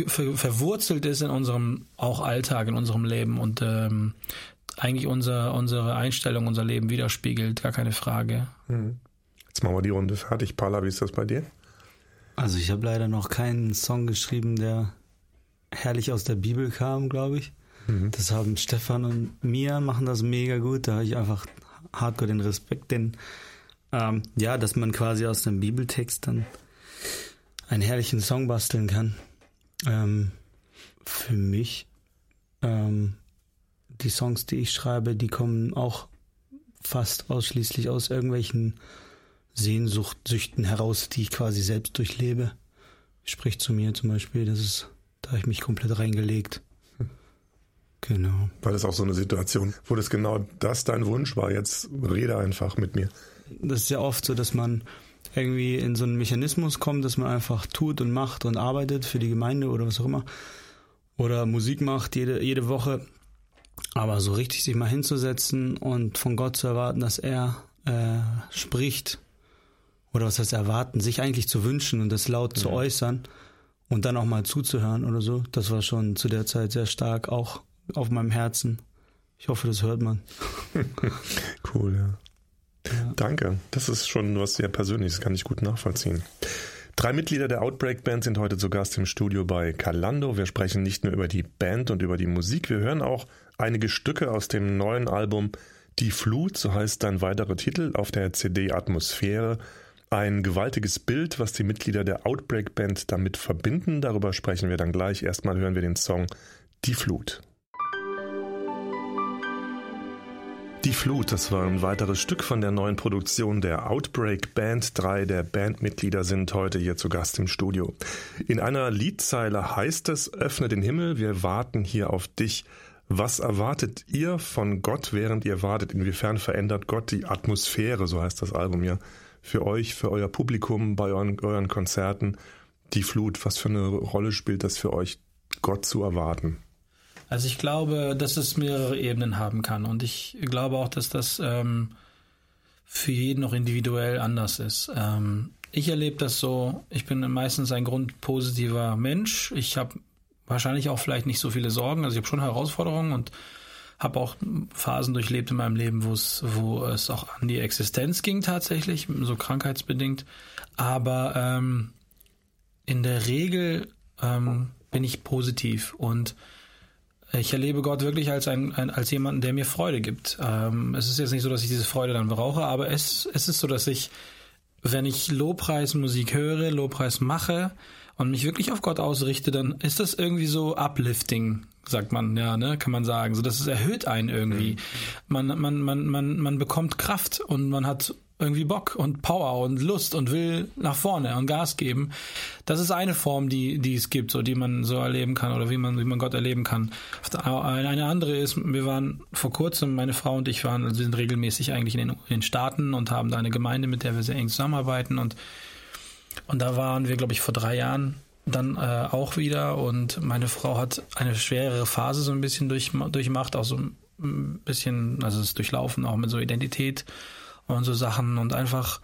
Speaker 2: ver verwurzelt ist in unserem auch Alltag, in unserem Leben und ähm, eigentlich unser, unsere Einstellung, unser Leben widerspiegelt, gar keine Frage.
Speaker 1: Hm. Jetzt machen wir die Runde fertig. Paula, wie ist das bei dir?
Speaker 4: Also ich habe leider noch keinen Song geschrieben, der herrlich aus der Bibel kam, glaube ich. Mhm. Das haben Stefan und Mia machen das mega gut. Da habe ich einfach hardcore den Respekt, denn ähm, ja, dass man quasi aus dem Bibeltext dann einen herrlichen Song basteln kann. Ähm, für mich ähm, die Songs, die ich schreibe, die kommen auch fast ausschließlich aus irgendwelchen Sehnsuchtsüchten heraus, die ich quasi selbst durchlebe. Spricht zu mir zum Beispiel, das ist da habe ich mich komplett reingelegt. Genau.
Speaker 1: War das auch so eine Situation, wo das genau das dein Wunsch war? Jetzt rede einfach mit mir.
Speaker 4: Das ist ja oft so, dass man irgendwie in so einen Mechanismus kommt, dass man einfach tut und macht und arbeitet für die Gemeinde oder was auch immer. Oder Musik macht jede, jede Woche. Aber so richtig sich mal hinzusetzen und von Gott zu erwarten, dass er äh, spricht, oder was heißt erwarten, sich eigentlich zu wünschen und das laut ja. zu äußern, und dann auch mal zuzuhören oder so, das war schon zu der Zeit sehr stark, auch auf meinem Herzen. Ich hoffe, das hört man.
Speaker 1: cool, ja. ja. Danke. Das ist schon was sehr Persönliches, kann ich gut nachvollziehen. Drei Mitglieder der Outbreak Band sind heute zu Gast im Studio bei Calando. Wir sprechen nicht nur über die Band und über die Musik, wir hören auch einige Stücke aus dem neuen Album Die Flut, so heißt ein weiterer Titel auf der CD Atmosphäre. Ein gewaltiges Bild, was die Mitglieder der Outbreak Band damit verbinden. Darüber sprechen wir dann gleich. Erstmal hören wir den Song Die Flut. Die Flut, das war ein weiteres Stück von der neuen Produktion der Outbreak Band. Drei der Bandmitglieder sind heute hier zu Gast im Studio. In einer Liedzeile heißt es, öffne den Himmel, wir warten hier auf dich. Was erwartet ihr von Gott, während ihr wartet? Inwiefern verändert Gott die Atmosphäre, so heißt das Album ja, für euch, für euer Publikum, bei euren, euren Konzerten? Die Flut, was für eine Rolle spielt das für euch, Gott zu erwarten?
Speaker 2: Also ich glaube, dass es mehrere Ebenen haben kann und ich glaube auch, dass das ähm, für jeden noch individuell anders ist. Ähm, ich erlebe das so, ich bin meistens ein grundpositiver Mensch. Ich habe wahrscheinlich auch vielleicht nicht so viele Sorgen. Also ich habe schon Herausforderungen und habe auch Phasen durchlebt in meinem Leben, wo es, wo es auch an die Existenz ging tatsächlich, so krankheitsbedingt. Aber ähm, in der Regel ähm, bin ich positiv und ich erlebe Gott wirklich als ein, ein als jemanden, der mir Freude gibt. Ähm, es ist jetzt nicht so, dass ich diese Freude dann brauche, aber es, es ist so, dass ich, wenn ich Lobpreismusik höre, Lobpreis mache und mich wirklich auf Gott ausrichte, dann ist das irgendwie so uplifting, sagt man, ja, ne, kann man sagen. So, das erhöht einen irgendwie. Mhm. Man, man, man, man, man bekommt Kraft und man hat irgendwie Bock und Power und Lust und will nach vorne und Gas geben. Das ist eine Form, die, die es gibt, so die man so erleben kann oder wie man, wie man Gott erleben kann. Eine andere ist, wir waren vor kurzem, meine Frau und ich waren, also sind regelmäßig eigentlich in den, in den Staaten und haben da eine Gemeinde, mit der wir sehr eng zusammenarbeiten und, und da waren wir, glaube ich, vor drei Jahren dann äh, auch wieder. Und meine Frau hat eine schwerere Phase so ein bisschen durch, durchmacht, auch so ein bisschen, also es durchlaufen, auch mit so Identität und so Sachen. Und einfach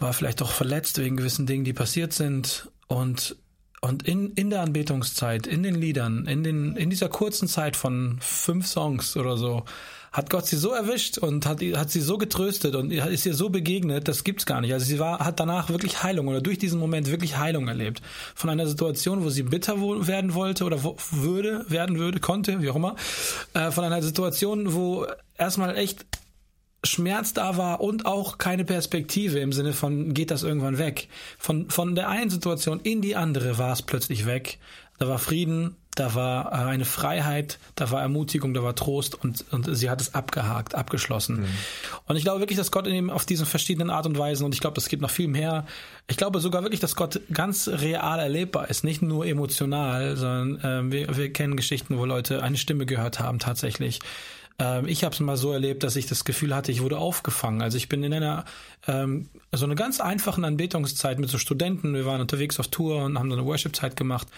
Speaker 2: war vielleicht auch verletzt wegen gewissen Dingen, die passiert sind. Und und in, in der Anbetungszeit, in den Liedern, in, den, in dieser kurzen Zeit von fünf Songs oder so, hat Gott sie so erwischt und hat, hat sie so getröstet und ist ihr so begegnet, das gibt's gar nicht. Also sie war, hat danach wirklich Heilung oder durch diesen Moment wirklich Heilung erlebt. Von einer Situation, wo sie bitter werden wollte oder wo, würde, werden würde, konnte, wie auch immer, äh, von einer Situation, wo erstmal echt Schmerz da war und auch keine Perspektive im Sinne von geht das irgendwann weg. Von, von der einen Situation in die andere war es plötzlich weg. Da war Frieden, da war äh, eine Freiheit, da war Ermutigung, da war Trost und, und sie hat es abgehakt, abgeschlossen. Mhm. Und ich glaube wirklich, dass Gott in dem, auf diesen verschiedenen Art und Weisen, und ich glaube, es gibt noch viel mehr, ich glaube sogar wirklich, dass Gott ganz real erlebbar ist, nicht nur emotional, sondern äh, wir, wir kennen Geschichten, wo Leute eine Stimme gehört haben tatsächlich ähm, ich habe es mal so erlebt, dass ich das Gefühl hatte, ich wurde aufgefangen. Also ich bin in einer ähm, so einer ganz einfachen Anbetungszeit mit so Studenten. Wir waren unterwegs auf Tour und haben so eine Worship-Zeit gemacht.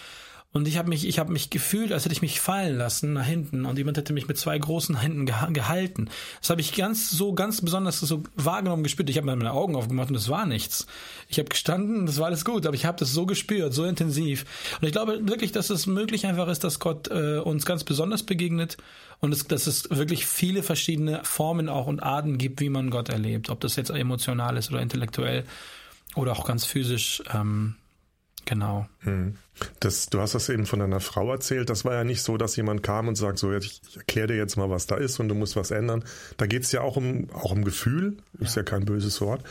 Speaker 2: Und ich habe mich, ich habe mich gefühlt, als hätte ich mich fallen lassen nach hinten und jemand hätte mich mit zwei großen Händen gehalten. Das habe ich ganz so, ganz besonders so wahrgenommen, gespürt. Ich habe meine Augen aufgemacht und es war nichts. Ich habe gestanden, das war alles gut, aber ich habe das so gespürt, so intensiv. Und ich glaube wirklich, dass es möglich einfach ist, dass Gott äh, uns ganz besonders begegnet und es, dass es wirklich viele verschiedene Formen auch und Arten gibt, wie man Gott erlebt. Ob das jetzt emotional ist oder intellektuell oder auch ganz physisch. Ähm, Genau. Hm.
Speaker 1: Das, du hast das eben von deiner Frau erzählt. Das war ja nicht so, dass jemand kam und sagt, so, ich, ich erkläre dir jetzt mal, was da ist und du musst was ändern. Da geht es ja auch um, auch um Gefühl, ist ja, ja kein böses Wort.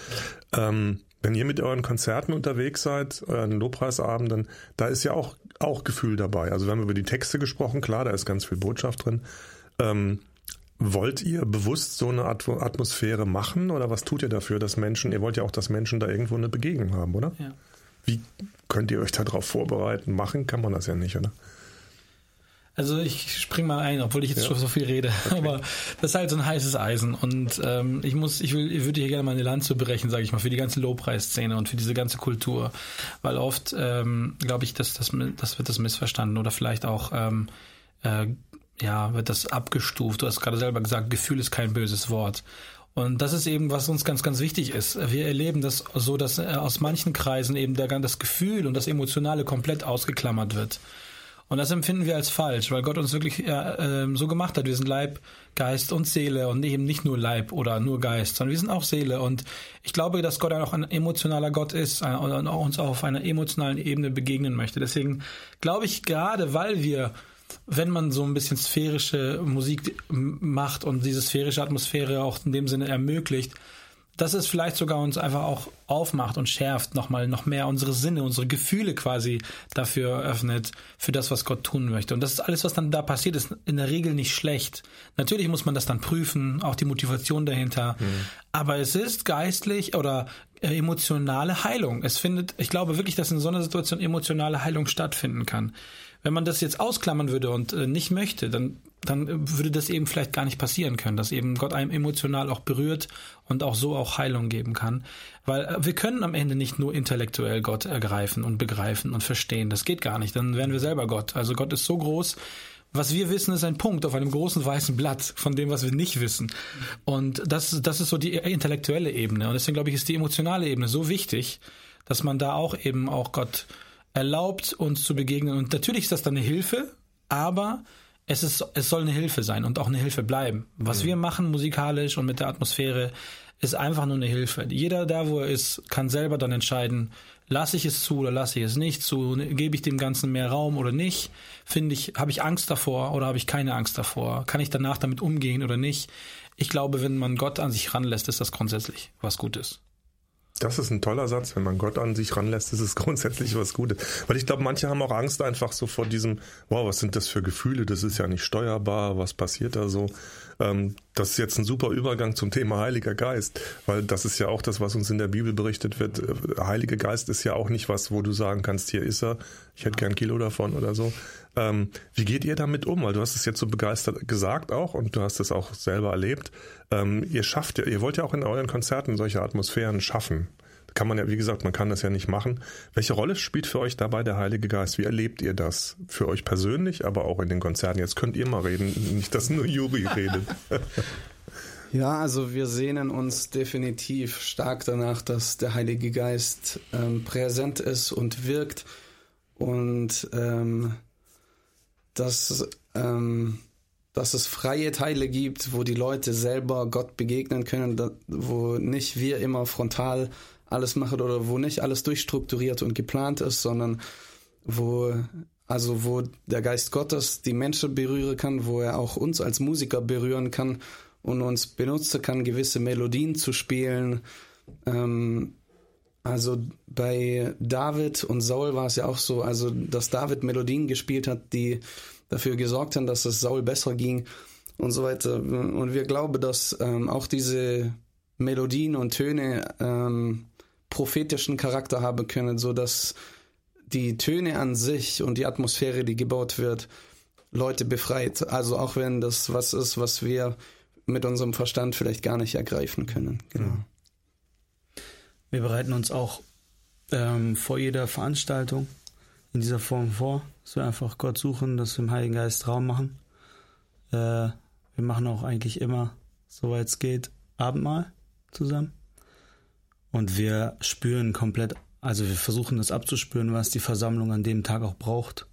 Speaker 1: Ähm, wenn ihr mit euren Konzerten unterwegs seid, euren Lobpreisabenden, da ist ja auch, auch Gefühl dabei. Also wir haben über die Texte gesprochen, klar, da ist ganz viel Botschaft drin. Ähm, wollt ihr bewusst so eine Atmosphäre machen oder was tut ihr dafür, dass Menschen, ihr wollt ja auch, dass Menschen da irgendwo eine Begegnung haben, oder? Ja. Wie könnt ihr euch darauf vorbereiten? Machen kann man das ja nicht, oder?
Speaker 2: Also ich spring mal ein, obwohl ich jetzt ja. schon so viel rede. Okay. Aber das ist halt so ein heißes Eisen. Und ähm, ich muss, ich will, ich würde hier gerne mal eine Lanze brechen, sage ich mal, für die ganze Lobpreisszene und für diese ganze Kultur. Weil oft, ähm, glaube ich, dass das, das wird das missverstanden oder vielleicht auch ähm, äh, ja, wird das abgestuft. Du hast gerade selber gesagt, Gefühl ist kein böses Wort. Und das ist eben, was uns ganz, ganz wichtig ist. Wir erleben das so, dass äh, aus manchen Kreisen eben das Gefühl und das Emotionale komplett ausgeklammert wird. Und das empfinden wir als falsch, weil Gott uns wirklich äh, so gemacht hat. Wir sind Leib, Geist und Seele und eben nicht nur Leib oder nur Geist, sondern wir sind auch Seele. Und ich glaube, dass Gott auch ein emotionaler Gott ist äh, und uns auch auf einer emotionalen Ebene begegnen möchte. Deswegen glaube ich, gerade weil wir wenn man so ein bisschen sphärische Musik macht und diese sphärische Atmosphäre auch in dem Sinne ermöglicht, dass es vielleicht sogar uns einfach auch aufmacht und schärft, nochmal noch mehr unsere Sinne, unsere Gefühle quasi dafür öffnet, für das, was Gott tun möchte. Und das ist alles, was dann da passiert, ist in der Regel nicht schlecht. Natürlich muss man das dann prüfen, auch die Motivation dahinter. Mhm. Aber es ist geistlich oder äh, emotionale Heilung. Es findet, ich glaube wirklich, dass in so einer Situation emotionale Heilung stattfinden kann. Wenn man das jetzt ausklammern würde und äh, nicht möchte, dann, dann würde das eben vielleicht gar nicht passieren können, dass eben Gott einem emotional auch berührt und auch so auch Heilung geben kann. Weil äh, wir können am Ende nicht nur intellektuell Gott ergreifen und begreifen und verstehen. Das geht gar nicht. Dann wären wir selber Gott. Also Gott ist so groß, was wir wissen, ist ein Punkt auf einem großen weißen Blatt von dem, was wir nicht wissen. Und das, das ist so die intellektuelle Ebene. Und deswegen glaube ich, ist die emotionale Ebene so wichtig, dass man da auch eben auch Gott erlaubt, uns zu begegnen. Und natürlich ist das dann eine Hilfe, aber es, ist, es soll eine Hilfe sein und auch eine Hilfe bleiben. Was mhm. wir machen musikalisch und mit der Atmosphäre ist einfach nur eine Hilfe. Jeder da, wo er ist, kann selber dann entscheiden, lasse ich es zu oder lasse ich es nicht zu, gebe ich dem Ganzen mehr Raum oder nicht, finde ich, habe ich Angst davor oder habe ich keine Angst davor, kann ich danach damit umgehen oder nicht. Ich glaube, wenn man Gott an sich ranlässt, ist das grundsätzlich was Gutes.
Speaker 1: Das ist ein toller Satz. Wenn man Gott an sich ranlässt, ist es grundsätzlich was Gutes. Weil ich glaube, manche haben auch Angst einfach so vor diesem, wow, was sind das für Gefühle? Das ist ja nicht steuerbar. Was passiert da so? Ähm, das ist jetzt ein super Übergang zum Thema Heiliger Geist, weil das ist ja auch das, was uns in der Bibel berichtet wird. Äh, Heiliger Geist ist ja auch nicht was, wo du sagen kannst, hier ist er, ich hätte gern Kilo davon oder so. Ähm, wie geht ihr damit um? Weil du hast es jetzt so begeistert gesagt auch und du hast es auch selber erlebt. Ähm, ihr schafft ja, ihr wollt ja auch in euren Konzerten solche Atmosphären schaffen. Kann man ja, wie gesagt, man kann das ja nicht machen. Welche Rolle spielt für euch dabei der Heilige Geist? Wie erlebt ihr das? Für euch persönlich, aber auch in den Konzerten? Jetzt könnt ihr mal reden, nicht, dass nur Juri redet.
Speaker 3: Ja, also wir sehnen uns definitiv stark danach, dass der Heilige Geist ähm, präsent ist und wirkt und ähm, dass, ähm, dass es freie Teile gibt, wo die Leute selber Gott begegnen können, da, wo nicht wir immer frontal alles machen oder wo nicht alles durchstrukturiert und geplant ist, sondern wo also wo der Geist Gottes die Menschen berühren kann, wo er auch uns als Musiker berühren kann und uns benutzen kann, gewisse Melodien zu spielen. Ähm, also bei David und Saul war es ja auch so, also dass David Melodien gespielt hat, die dafür gesorgt haben, dass es Saul besser ging und so weiter. Und wir glauben, dass ähm, auch diese Melodien und Töne ähm, prophetischen Charakter haben können, so dass die Töne an sich und die Atmosphäre, die gebaut wird, Leute befreit. Also auch wenn das was ist, was wir mit unserem Verstand vielleicht gar nicht ergreifen können. Genau.
Speaker 4: Wir bereiten uns auch ähm, vor jeder Veranstaltung in dieser Form vor, dass wir einfach Gott suchen, dass wir im Heiligen Geist Raum machen. Äh, wir machen auch eigentlich immer, soweit es geht, Abendmahl zusammen. Und wir spüren komplett, also wir versuchen das abzuspüren, was die Versammlung an dem Tag auch braucht.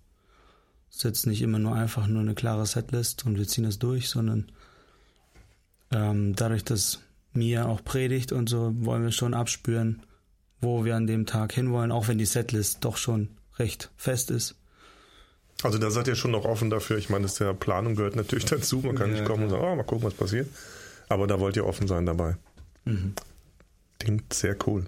Speaker 4: Es ist jetzt nicht immer nur einfach nur eine klare Setlist und wir ziehen das durch, sondern ähm, dadurch, dass Mia auch predigt und so, wollen wir schon abspüren, wo wir an dem Tag hinwollen, auch wenn die Setlist doch schon recht fest ist.
Speaker 1: Also da seid ihr schon noch offen dafür. Ich meine, das der Planung gehört natürlich dazu. Man kann ja, nicht kommen klar. und sagen, oh, mal gucken, was passiert. Aber da wollt ihr offen sein dabei. Mhm. Klingt sehr cool.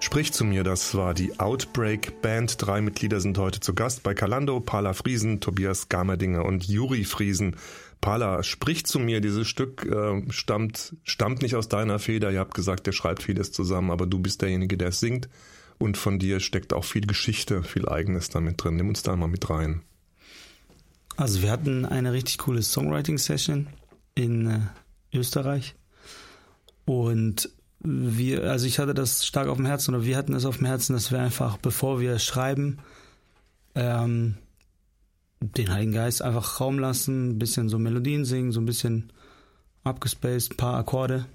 Speaker 1: Sprich zu mir, das war die Outbreak Band. Drei Mitglieder sind heute zu Gast bei Kalando, Pala Friesen, Tobias Gamerdinger und Juri Friesen. Pala, sprich zu mir, dieses Stück äh, stammt, stammt nicht aus deiner Feder. Ihr habt gesagt, der schreibt vieles zusammen, aber du bist derjenige, der es singt. Und von dir steckt auch viel Geschichte, viel Eigenes damit drin. Nimm uns da mal mit rein.
Speaker 4: Also wir hatten eine richtig coole Songwriting-Session in äh, Österreich. Und wir, also ich hatte das stark auf dem Herzen oder wir hatten es auf dem Herzen, dass wir einfach, bevor wir schreiben, ähm, den Heiligen Geist einfach Raum lassen, ein bisschen so Melodien singen, so ein bisschen abgespaced, ein paar Akkorde.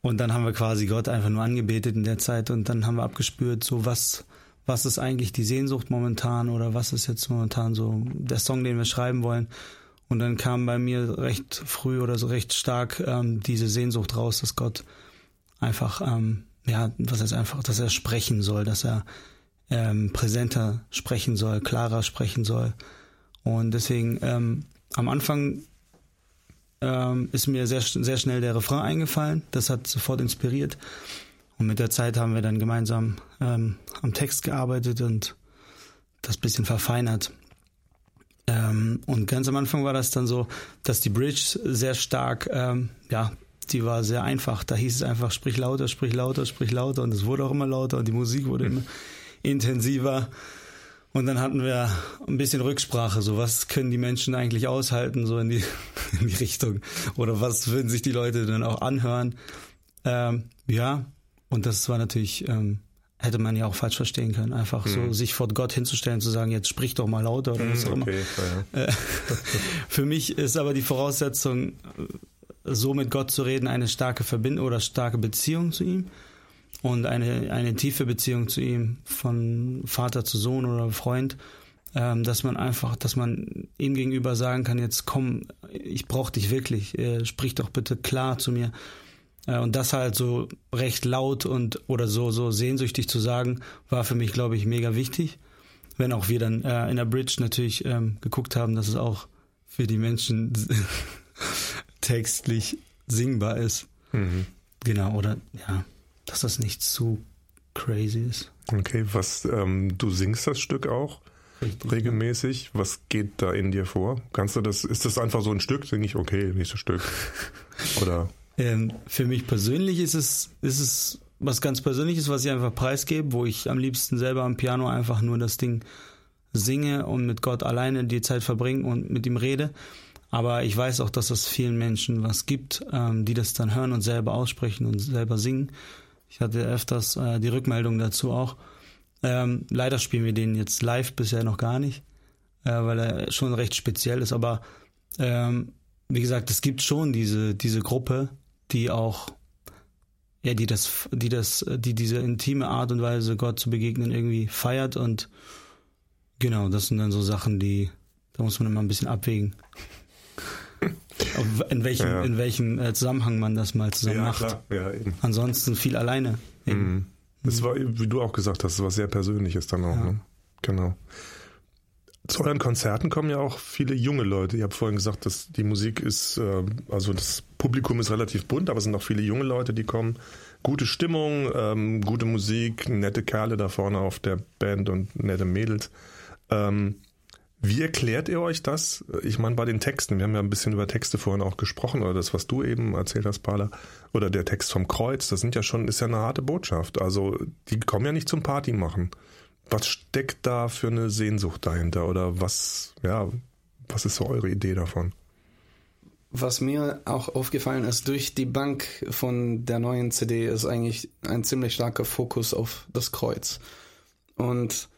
Speaker 4: und dann haben wir quasi Gott einfach nur angebetet in der Zeit und dann haben wir abgespürt, so was, was ist eigentlich die Sehnsucht momentan oder was ist jetzt momentan so der Song, den wir schreiben wollen. Und dann kam bei mir recht früh oder so recht stark ähm, diese Sehnsucht raus, dass Gott einfach, ähm, ja, was heißt einfach, dass er sprechen soll, dass er ähm, präsenter sprechen soll, klarer sprechen soll. Und deswegen ähm, am Anfang ähm, ist mir sehr, sehr schnell der Refrain eingefallen. Das hat sofort inspiriert. Und mit der Zeit haben wir dann gemeinsam ähm, am Text gearbeitet und das bisschen verfeinert. Ähm, und ganz am Anfang war das dann so, dass die Bridge sehr stark, ähm, ja, die war sehr einfach. Da hieß es einfach, sprich lauter, sprich lauter, sprich lauter. Und es wurde auch immer lauter und die Musik wurde immer intensiver. Und dann hatten wir ein bisschen Rücksprache, so was können die Menschen eigentlich aushalten, so in die, in die Richtung. Oder was würden sich die Leute dann auch anhören. Ähm, ja, und das war natürlich, ähm, hätte man ja auch falsch verstehen können. Einfach mhm. so sich vor Gott hinzustellen, zu sagen, jetzt sprich doch mal lauter oder was auch immer. Okay, ja. Äh, für mich ist aber die Voraussetzung, so mit Gott zu reden, eine starke Verbindung oder starke Beziehung zu ihm und eine, eine tiefe Beziehung zu ihm, von Vater zu Sohn oder Freund, ähm, dass man einfach, dass man ihm gegenüber sagen kann, jetzt komm, ich brauche dich wirklich, äh, sprich doch bitte klar zu mir. Äh, und das halt so recht laut und oder so, so sehnsüchtig zu sagen, war für mich, glaube ich, mega wichtig. Wenn auch wir dann äh, in der Bridge natürlich ähm, geguckt haben, dass es auch für die Menschen textlich singbar ist. Mhm. Genau, oder ja, dass das nicht zu crazy ist.
Speaker 1: Okay, was, ähm, du singst das Stück auch Richtig, regelmäßig. Ja. Was geht da in dir vor? Kannst du das, ist das einfach so ein Stück? Sing ich, okay, nächstes Stück. Oder?
Speaker 4: Ähm, für mich persönlich ist es, ist es was ganz Persönliches, was ich einfach preisgebe, wo ich am liebsten selber am Piano einfach nur das Ding singe und mit Gott alleine die Zeit verbringe und mit ihm rede. Aber ich weiß auch, dass es vielen Menschen was gibt, ähm, die das dann hören und selber aussprechen und selber singen. Ich hatte öfters äh, die Rückmeldung dazu auch. Ähm, leider spielen wir den jetzt live bisher noch gar nicht, äh, weil er schon recht speziell ist. Aber ähm, wie gesagt, es gibt schon diese, diese Gruppe, die auch, ja, die das, die das, die diese intime Art und Weise, Gott zu begegnen, irgendwie feiert. Und genau, das sind dann so Sachen, die, da muss man immer ein bisschen abwägen. in welchem, ja. in welchem äh, Zusammenhang man das mal zusammen ja, macht. Ja, Ansonsten viel alleine.
Speaker 1: Mhm. Das war, wie du auch gesagt hast, was sehr Persönliches dann auch. Ne? Genau. Zu euren Konzerten kommen ja auch viele junge Leute. Ihr habt vorhin gesagt, dass die Musik ist, äh, also das Publikum ist relativ bunt, aber es sind auch viele junge Leute, die kommen. Gute Stimmung, ähm, gute Musik, nette Kerle da vorne auf der Band und nette Mädels. Ähm, wie erklärt ihr euch das? Ich meine, bei den Texten, wir haben ja ein bisschen über Texte vorhin auch gesprochen, oder das, was du eben erzählt hast, Paula, oder der Text vom Kreuz, das sind ja schon, ist ja eine harte Botschaft. Also, die kommen ja nicht zum Party machen. Was steckt da für eine Sehnsucht dahinter? Oder was, ja, was ist so eure Idee davon?
Speaker 3: Was mir auch aufgefallen ist, durch die Bank von der neuen CD ist eigentlich ein ziemlich starker Fokus auf das Kreuz. Und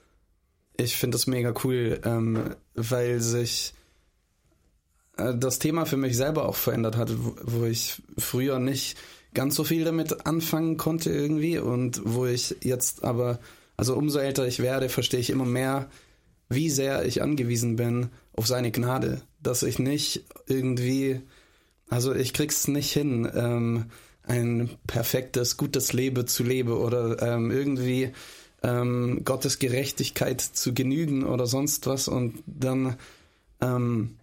Speaker 3: ich finde das mega cool, ähm, weil sich äh, das Thema für mich selber auch verändert hat, wo, wo, ich früher nicht ganz so viel damit anfangen konnte irgendwie und wo ich jetzt aber, also umso älter ich werde, verstehe ich immer mehr, wie sehr ich angewiesen bin auf seine Gnade, dass ich nicht irgendwie, also ich krieg's nicht hin, ähm, ein perfektes, gutes Leben zu leben oder ähm, irgendwie ähm, Gottes Gerechtigkeit zu genügen oder sonst was. Und dann ähm,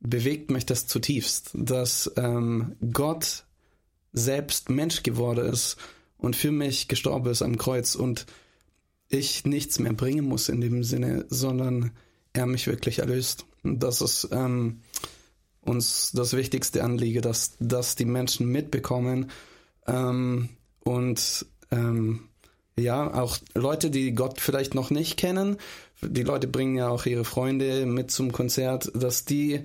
Speaker 3: bewegt mich das zutiefst, dass ähm, Gott selbst Mensch geworden ist und für mich gestorben ist am Kreuz. Und ich nichts mehr bringen muss in dem Sinne, sondern er mich wirklich erlöst. Und das ist ähm, uns das wichtigste Anliegen, dass, dass die Menschen mitbekommen ähm, und ähm, ja, auch Leute, die Gott vielleicht noch nicht kennen, die Leute bringen ja auch ihre Freunde mit zum Konzert, dass die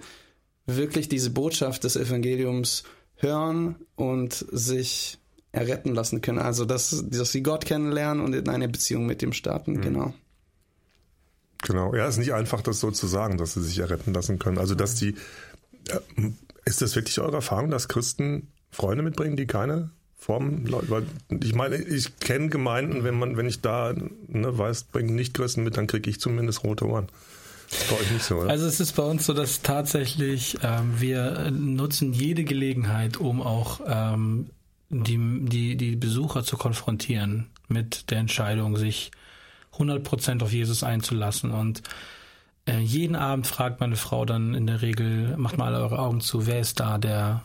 Speaker 3: wirklich diese Botschaft des Evangeliums hören und sich erretten lassen können. Also, dass, dass sie Gott kennenlernen und in eine Beziehung mit ihm starten, mhm. genau.
Speaker 1: Genau, ja, ist nicht einfach, das so zu sagen, dass sie sich erretten lassen können. Also, dass die, ist das wirklich eure Erfahrung, dass Christen Freunde mitbringen, die keine Formen? Weil ich meine, ich kenne Gemeinden, wenn man, wenn ich da ne, weiß, bringe nicht Christen mit, dann kriege ich zumindest rote Ohren. Das ist bei euch nicht so, oder?
Speaker 2: Also es ist bei uns so, dass tatsächlich ähm, wir nutzen jede Gelegenheit, um auch ähm, die, die, die Besucher zu konfrontieren mit der Entscheidung, sich 100% auf Jesus einzulassen. Und äh, jeden Abend fragt meine Frau dann in der Regel, macht mal alle eure Augen zu, wer ist da, der,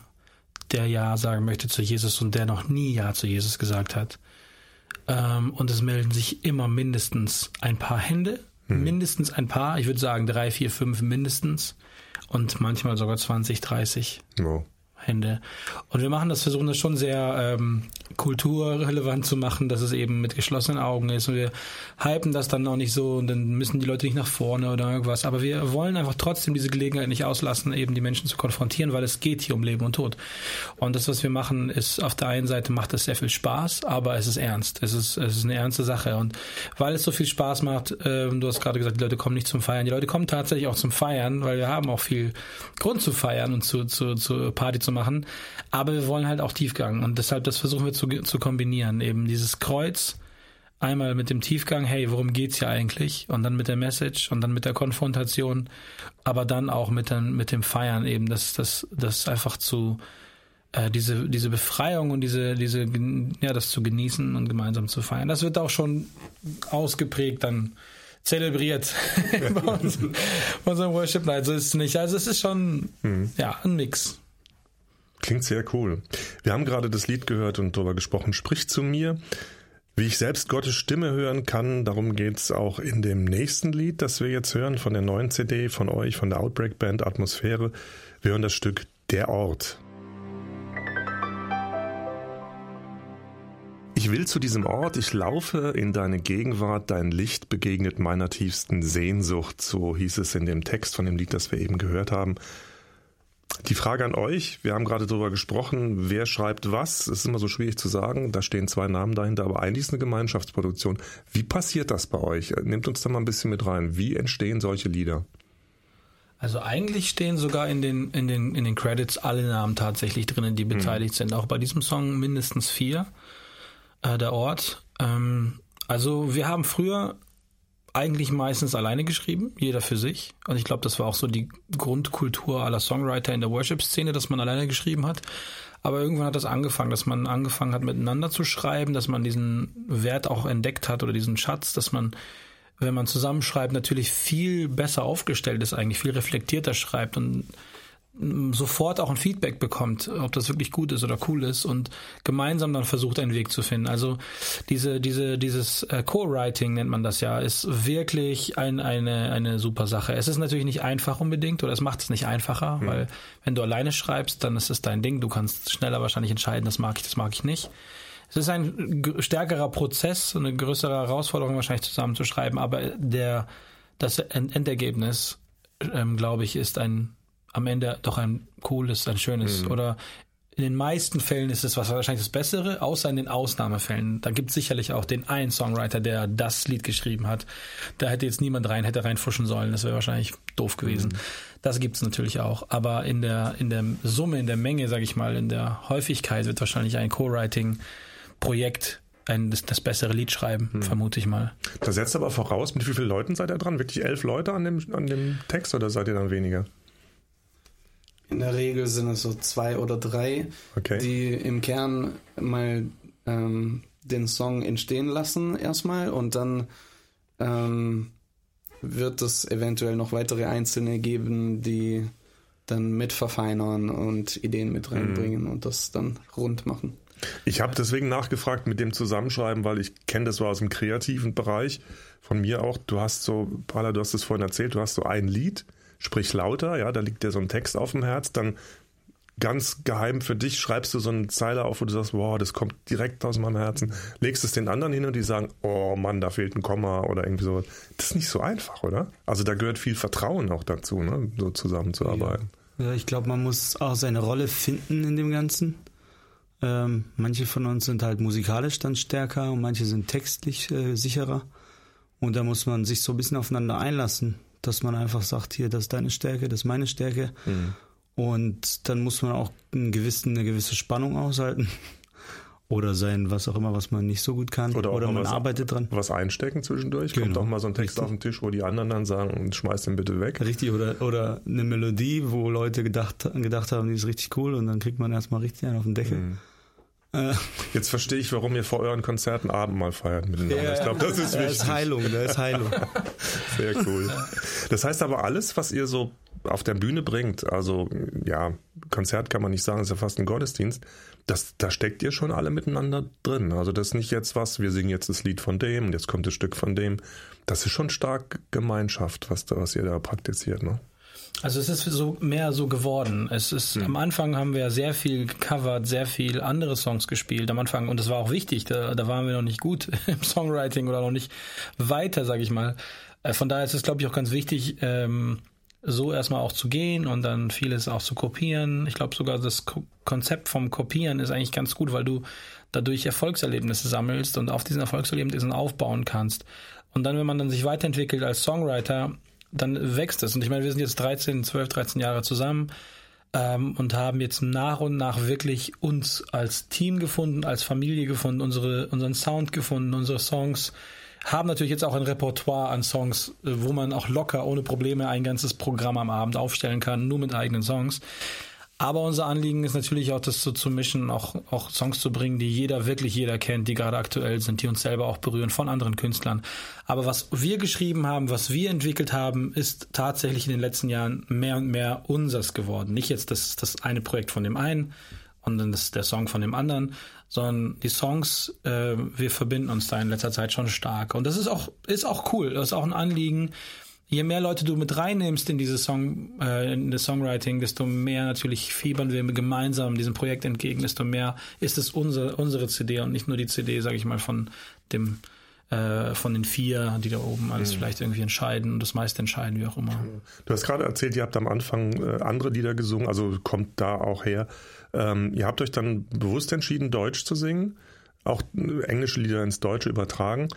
Speaker 2: der Ja sagen möchte zu Jesus und der noch nie Ja zu Jesus gesagt hat. Ähm, und es melden sich immer mindestens ein paar Hände, hm. mindestens ein paar, ich würde sagen drei, vier, fünf mindestens und manchmal sogar 20, 30. Oh. Hände. Und wir machen das, versuchen das schon sehr ähm, kulturrelevant zu machen, dass es eben mit geschlossenen Augen ist. Und wir hypen das dann auch nicht so und dann müssen die Leute nicht nach vorne oder irgendwas. Aber wir wollen einfach trotzdem diese Gelegenheit nicht auslassen, eben die Menschen zu konfrontieren, weil es geht hier um Leben und Tod. Und das, was wir machen, ist auf der einen Seite macht es sehr viel Spaß, aber es ist ernst. Es ist, es ist eine ernste Sache. Und weil es so viel Spaß macht, äh, du hast gerade gesagt, die Leute kommen nicht zum Feiern. Die Leute kommen tatsächlich auch zum Feiern, weil wir haben auch viel Grund zu feiern und zu, zu, zu Party zu machen. Aber wir wollen halt auch Tiefgang und deshalb das versuchen wir zu, zu kombinieren. Eben dieses Kreuz einmal mit dem Tiefgang, hey, worum geht's hier eigentlich? Und dann mit der Message und dann mit der Konfrontation, aber dann auch mit, den, mit dem Feiern eben, das, das, das einfach zu, äh, diese, diese Befreiung und diese, diese, ja, das zu genießen und gemeinsam zu feiern. Das wird auch schon ausgeprägt dann zelebriert bei uns, unserem Worship Night. So ist es nicht. Also es ist schon, mhm. ja, ein Mix.
Speaker 1: Klingt sehr cool. Wir haben gerade das Lied gehört und darüber gesprochen, sprich zu mir. Wie ich selbst Gottes Stimme hören kann, darum geht's auch in dem nächsten Lied, das wir jetzt hören, von der neuen CD, von euch, von der Outbreak Band Atmosphäre. Wir hören das Stück Der Ort. Ich will zu diesem Ort, ich laufe in deine Gegenwart, dein Licht begegnet meiner tiefsten Sehnsucht, so hieß es in dem Text von dem Lied, das wir eben gehört haben. Die Frage an euch, wir haben gerade darüber gesprochen, wer schreibt was, es ist immer so schwierig zu sagen, da stehen zwei Namen dahinter, aber eigentlich ist es eine Gemeinschaftsproduktion. Wie passiert das bei euch? Nehmt uns da mal ein bisschen mit rein. Wie entstehen solche Lieder?
Speaker 2: Also eigentlich stehen sogar in den, in den, in den Credits alle Namen tatsächlich drinnen, die hm. beteiligt mhm. sind. Auch bei diesem Song mindestens vier, äh, der Ort. Ähm, also wir haben früher eigentlich meistens alleine geschrieben, jeder für sich. Und ich glaube, das war auch so die Grundkultur aller Songwriter in der Worship-Szene, dass man alleine geschrieben hat. Aber irgendwann hat das angefangen, dass man angefangen hat, miteinander zu schreiben, dass man diesen Wert auch entdeckt hat oder diesen Schatz, dass man, wenn man zusammenschreibt, natürlich viel besser aufgestellt ist, eigentlich viel reflektierter schreibt und sofort auch ein Feedback bekommt, ob das wirklich gut ist oder cool ist und gemeinsam dann versucht, einen Weg zu finden. Also diese, diese, dieses äh, Co-Writing nennt man das ja, ist wirklich ein, eine, eine super Sache. Es ist natürlich nicht einfach unbedingt oder es macht es nicht einfacher, mhm. weil wenn du alleine schreibst, dann ist es dein Ding. Du kannst schneller wahrscheinlich entscheiden, das mag ich, das mag ich nicht. Es ist ein stärkerer Prozess, eine größere Herausforderung wahrscheinlich zusammenzuschreiben, aber der, das Endergebnis, ähm, glaube ich, ist ein am Ende doch ein cooles, ein schönes mhm. oder in den meisten Fällen ist es wahrscheinlich das Bessere, außer in den Ausnahmefällen. Da gibt es sicherlich auch den einen Songwriter, der das Lied geschrieben hat. Da hätte jetzt niemand rein, hätte reinfuschen sollen. Das wäre wahrscheinlich doof gewesen. Mhm. Das gibt es natürlich auch. Aber in der, in der Summe, in der Menge, sage ich mal, in der Häufigkeit wird wahrscheinlich ein Co-Writing-Projekt ein, das, das, bessere Lied schreiben, hm. vermute ich mal.
Speaker 1: Das setzt aber voraus, mit wie vielen Leuten seid ihr dran? Wirklich elf Leute an dem, an dem Text oder seid ihr dann weniger?
Speaker 3: In der Regel sind es so zwei oder drei, okay. die im Kern mal ähm, den Song entstehen lassen erstmal und dann ähm, wird es eventuell noch weitere Einzelne geben, die dann mit verfeinern und Ideen mit reinbringen mhm. und das dann rund machen.
Speaker 1: Ich habe deswegen nachgefragt mit dem Zusammenschreiben, weil ich kenne das war aus dem kreativen Bereich von mir auch. Du hast so, Paula, du hast es vorhin erzählt, du hast so ein Lied, sprich lauter, ja, da liegt dir so ein Text auf dem Herz, dann ganz geheim für dich schreibst du so eine Zeile auf, wo du sagst, wow, das kommt direkt aus meinem Herzen, legst es den anderen hin und die sagen, oh Mann, da fehlt ein Komma oder irgendwie so. Das ist nicht so einfach, oder? Also da gehört viel Vertrauen auch dazu, ne, so zusammenzuarbeiten.
Speaker 4: Ja, ja ich glaube, man muss auch seine Rolle finden in dem Ganzen. Ähm, manche von uns sind halt musikalisch dann stärker und manche sind textlich äh, sicherer. Und da muss man sich so ein bisschen aufeinander einlassen dass man einfach sagt, hier, das ist deine Stärke, das ist meine Stärke. Mhm. Und dann muss man auch einen gewissen, eine gewisse Spannung aushalten. oder sein, was auch immer, was man nicht so gut kann.
Speaker 1: Oder,
Speaker 4: oder man
Speaker 1: was,
Speaker 4: arbeitet dran.
Speaker 1: Was einstecken zwischendurch. Genau. Kommt auch mal so ein Text Richtig. auf den Tisch, wo die anderen dann sagen, schmeiß den bitte weg.
Speaker 4: Richtig, oder, oder eine Melodie, wo Leute gedacht, gedacht haben, die ist richtig cool und dann kriegt man erstmal richtig einen auf den Deckel. Mhm.
Speaker 1: Äh. Jetzt verstehe ich, warum ihr vor euren Konzerten Abendmahl feiert miteinander. Ja, ich glaube, das ist wichtig.
Speaker 4: Da ist Heilung, da ist Heilung.
Speaker 1: Sehr cool. Das heißt aber alles, was ihr so auf der Bühne bringt, also ja, Konzert kann man nicht sagen, ist ja fast ein Gottesdienst, das, da steckt ihr schon alle miteinander drin. Also das ist nicht jetzt was, wir singen jetzt das Lied von dem und jetzt kommt das Stück von dem. Das ist schon stark Gemeinschaft, was, da, was ihr da praktiziert, ne?
Speaker 2: Also es ist so mehr so geworden. Es ist hm. am Anfang haben wir sehr viel gecovert, sehr viel andere Songs gespielt am Anfang und das war auch wichtig. Da, da waren wir noch nicht gut im Songwriting oder noch nicht weiter, sage ich mal. Äh, von daher ist es glaube ich auch ganz wichtig, ähm, so erstmal auch zu gehen und dann vieles auch zu kopieren. Ich glaube sogar das Ko Konzept vom Kopieren ist eigentlich ganz gut, weil du dadurch Erfolgserlebnisse sammelst und auf diesen Erfolgserlebnissen aufbauen kannst. Und dann, wenn man dann sich weiterentwickelt als Songwriter, dann wächst es. Und ich meine, wir sind jetzt 13, 12, 13 Jahre zusammen ähm, und haben jetzt nach und nach wirklich uns als Team gefunden, als Familie gefunden, unsere, unseren Sound gefunden, unsere Songs haben natürlich jetzt auch ein Repertoire an Songs, wo man auch locker ohne Probleme ein ganzes Programm am Abend aufstellen kann, nur mit eigenen Songs. Aber unser Anliegen ist natürlich auch, das so zu mischen, auch, auch Songs zu bringen, die jeder, wirklich jeder kennt, die gerade aktuell sind, die uns selber auch berühren von anderen Künstlern. Aber was wir geschrieben haben, was wir entwickelt haben, ist tatsächlich in den letzten Jahren mehr und mehr unsers geworden. Nicht jetzt das, das eine Projekt von dem einen und dann das, der Song von dem anderen, sondern die Songs, äh, wir verbinden uns da in letzter Zeit schon stark. Und das ist auch, ist auch cool. Das ist auch ein Anliegen, je mehr Leute du mit reinnimmst in dieses Song, äh, in das Songwriting, desto mehr natürlich fiebern wir gemeinsam diesem Projekt entgegen, desto mehr ist es unsere, unsere CD und nicht nur die CD, sage ich mal, von dem äh, von den vier, die da oben alles mhm. vielleicht irgendwie entscheiden und das meiste entscheiden, wie auch immer.
Speaker 1: Du hast gerade erzählt, ihr habt am Anfang äh, andere Lieder gesungen, also kommt da auch her. Ähm, ihr habt euch dann bewusst entschieden, Deutsch zu singen, auch äh, englische Lieder ins Deutsche übertragen.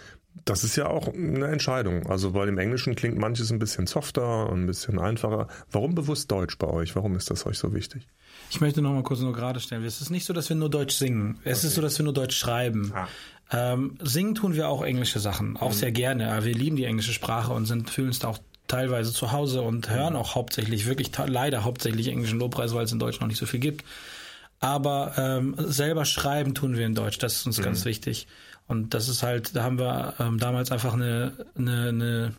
Speaker 1: Das ist ja auch eine Entscheidung. Also bei dem Englischen klingt manches ein bisschen softer und ein bisschen einfacher. Warum bewusst Deutsch bei euch? Warum ist das euch so wichtig?
Speaker 2: Ich möchte noch mal kurz nur gerade stellen. Es ist nicht so, dass wir nur Deutsch singen. Es okay. ist so, dass wir nur Deutsch schreiben. Ah. Ähm, singen tun wir auch englische Sachen, auch mhm. sehr gerne. Wir lieben die englische Sprache und sind, fühlen uns da auch teilweise zu Hause und hören auch hauptsächlich, wirklich leider hauptsächlich englischen Lobpreis, weil es in Deutsch noch nicht so viel gibt. Aber ähm, selber schreiben tun wir in Deutsch, das ist uns mhm. ganz wichtig. Und das ist halt, da haben wir ähm, damals einfach eine, eine, eine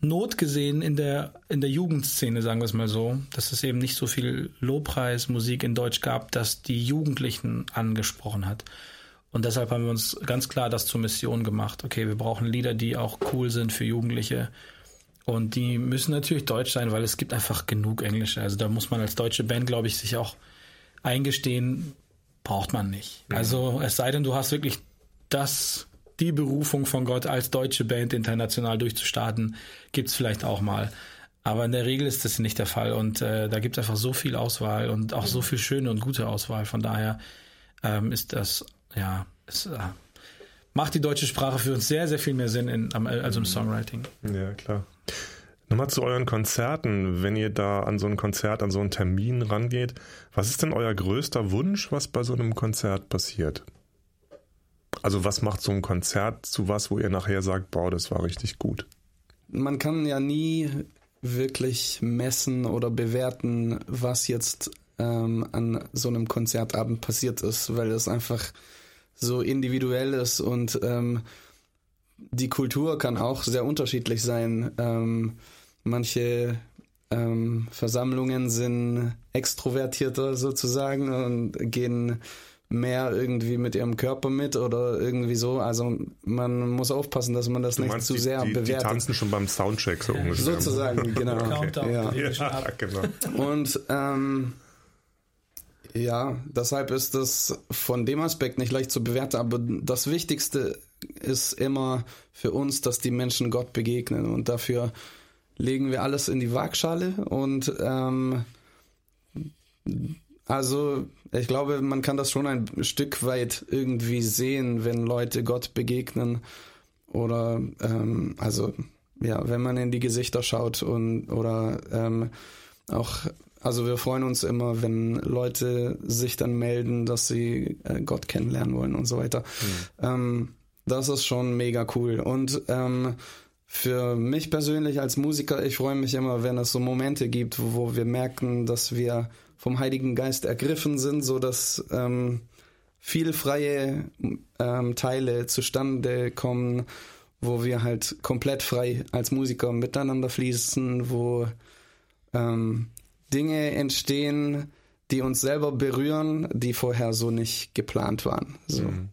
Speaker 2: Not gesehen in der, in der Jugendszene, sagen wir es mal so, dass es eben nicht so viel Lobpreismusik in Deutsch gab, das die Jugendlichen angesprochen hat. Und deshalb haben wir uns ganz klar das zur Mission gemacht. Okay, wir brauchen Lieder, die auch cool sind für Jugendliche. Und die müssen natürlich deutsch sein, weil es gibt einfach genug Englische. Also da muss man als deutsche Band, glaube ich, sich auch eingestehen, braucht man nicht. Also es sei denn, du hast wirklich das, die Berufung von Gott als deutsche Band international durchzustarten, gibt es vielleicht auch mal. Aber in der Regel ist das nicht der Fall und äh, da gibt es einfach so viel Auswahl und auch so viel schöne und gute Auswahl. Von daher ähm, ist das, ja, es äh, macht die deutsche Sprache für uns sehr, sehr viel mehr Sinn in, als im Songwriting.
Speaker 1: Ja, klar. Nochmal zu euren Konzerten, wenn ihr da an so ein Konzert, an so einen Termin rangeht, was ist denn euer größter Wunsch, was bei so einem Konzert passiert? Also was macht so ein Konzert zu was, wo ihr nachher sagt, boah, das war richtig gut?
Speaker 3: Man kann ja nie wirklich messen oder bewerten, was jetzt ähm, an so einem Konzertabend passiert ist, weil es einfach so individuell ist und ähm, die Kultur kann auch sehr unterschiedlich sein. Ähm, manche ähm, Versammlungen sind extrovertierter sozusagen und gehen mehr irgendwie mit ihrem Körper mit oder irgendwie so. Also man muss aufpassen, dass man das du nicht zu sehr
Speaker 1: die,
Speaker 3: bewertet.
Speaker 1: Die tanzen schon beim Soundcheck so ungefähr.
Speaker 3: Sozusagen, genau.
Speaker 2: okay.
Speaker 3: ja. ja, genau. Und ähm, ja, deshalb ist das von dem Aspekt nicht leicht zu bewerten, aber das Wichtigste ist immer für uns, dass die Menschen Gott begegnen und dafür legen wir alles in die Waagschale und ähm, also ich glaube, man kann das schon ein Stück weit irgendwie sehen, wenn Leute Gott begegnen oder ähm, also ja, wenn man in die Gesichter schaut und oder ähm, auch also wir freuen uns immer, wenn Leute sich dann melden, dass sie äh, Gott kennenlernen wollen und so weiter. Mhm. Ähm, das ist schon mega cool. Und ähm, für mich persönlich als Musiker, ich freue mich immer, wenn es so Momente gibt, wo wir merken, dass wir vom Heiligen Geist ergriffen sind, so dass ähm, viele freie ähm, Teile zustande kommen, wo wir halt komplett frei als Musiker miteinander fließen, wo ähm, Dinge entstehen, die uns selber berühren, die vorher so nicht geplant waren. So. Mhm.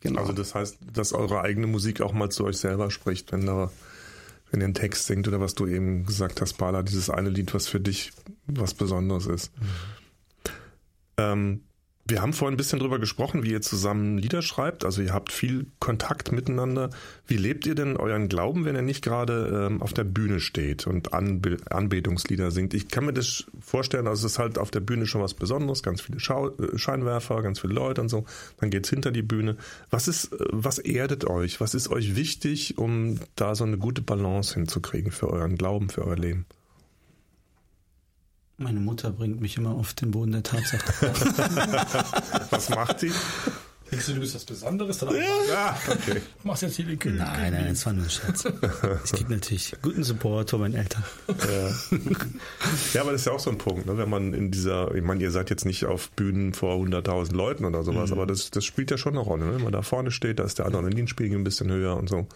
Speaker 1: Genau. Also das heißt, dass eure eigene Musik auch mal zu euch selber spricht, wenn da ihr einen Text singt oder was du eben gesagt hast, Bala, dieses eine Lied, was für dich was Besonderes ist. Mhm. Ähm, wir haben vorhin ein bisschen drüber gesprochen, wie ihr zusammen Lieder schreibt. Also ihr habt viel Kontakt miteinander. Wie lebt ihr denn euren Glauben, wenn ihr nicht gerade ähm, auf der Bühne steht und Anbe Anbetungslieder singt? Ich kann mir das vorstellen, also es ist halt auf der Bühne schon was Besonderes, ganz viele Schau äh, Scheinwerfer, ganz viele Leute und so. Dann geht's hinter die Bühne. Was ist, äh, was erdet euch? Was ist euch wichtig, um da so eine gute Balance hinzukriegen für euren Glauben, für euer Leben?
Speaker 4: Meine Mutter bringt mich immer auf den Boden der Tatsache.
Speaker 1: Was macht sie?
Speaker 2: Denkst du, du bist was Besonderes? Dann
Speaker 1: ja, okay.
Speaker 2: Machst jetzt hier die Küche.
Speaker 4: Nein, nein, das war nur ein Scherz. Es gibt natürlich guten Support von meinen Eltern.
Speaker 1: Ja. ja, aber das ist ja auch so ein Punkt, ne? wenn man in dieser, ich meine, ihr seid jetzt nicht auf Bühnen vor 100.000 Leuten oder sowas, mhm. aber das, das spielt ja schon eine Rolle. Ne? Wenn man da vorne steht, da ist der Adrenalinspiegel ein bisschen höher und so.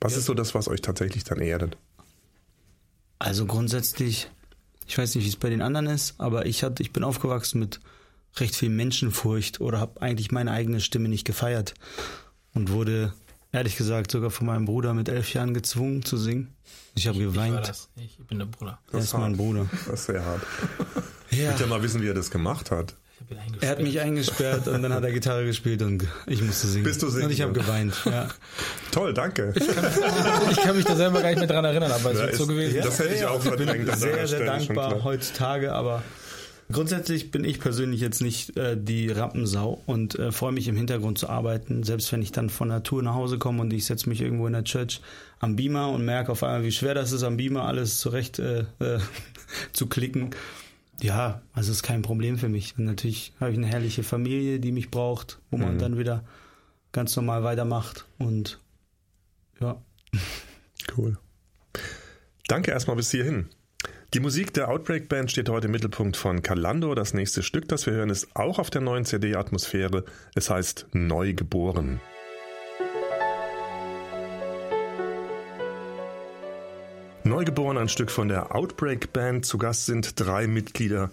Speaker 1: Was ja. ist so das, was euch tatsächlich dann erdet?
Speaker 4: Also grundsätzlich ich weiß nicht, wie es bei den anderen ist, aber ich hatte, ich bin aufgewachsen mit recht viel Menschenfurcht oder habe eigentlich meine eigene Stimme nicht gefeiert und wurde ehrlich gesagt sogar von meinem Bruder mit elf Jahren gezwungen zu singen. Ich habe geweint.
Speaker 2: Ich, ich, bin der Bruder.
Speaker 4: Das er ist mein Bruder.
Speaker 1: Das ist sehr hart. ja. Ich will ja mal wissen, wie er das gemacht hat.
Speaker 4: Er hat mich eingesperrt und dann hat er Gitarre gespielt und ich musste singen.
Speaker 1: Bist du singen?
Speaker 4: Und ich habe geweint, ja.
Speaker 1: Toll, danke.
Speaker 2: Ich kann, ich kann, mich da selber gar nicht mehr dran erinnern, aber es ja, wird so gewesen.
Speaker 1: Ja, das hätte ich auch verdrängt.
Speaker 4: Ich bin sehr, sehr dankbar heutzutage, aber Grundsätzlich bin ich persönlich jetzt nicht äh, die Rampensau und äh, freue mich im Hintergrund zu arbeiten, selbst wenn ich dann von der Tour nach Hause komme und ich setze mich irgendwo in der Church am Beamer und merke auf einmal, wie schwer das ist, am Beamer alles zurecht äh, äh zu klicken. Ja, also ist kein Problem für mich. Und natürlich habe ich eine herrliche Familie, die mich braucht, wo man mhm. dann wieder ganz normal weitermacht. Und ja.
Speaker 1: Cool. Danke erstmal bis hierhin. Die Musik der Outbreak Band steht heute im Mittelpunkt von Calando. Das nächste Stück, das wir hören, ist auch auf der neuen CD Atmosphäre. Es heißt Neugeboren. Neugeboren ein Stück von der Outbreak Band. Zu Gast sind drei Mitglieder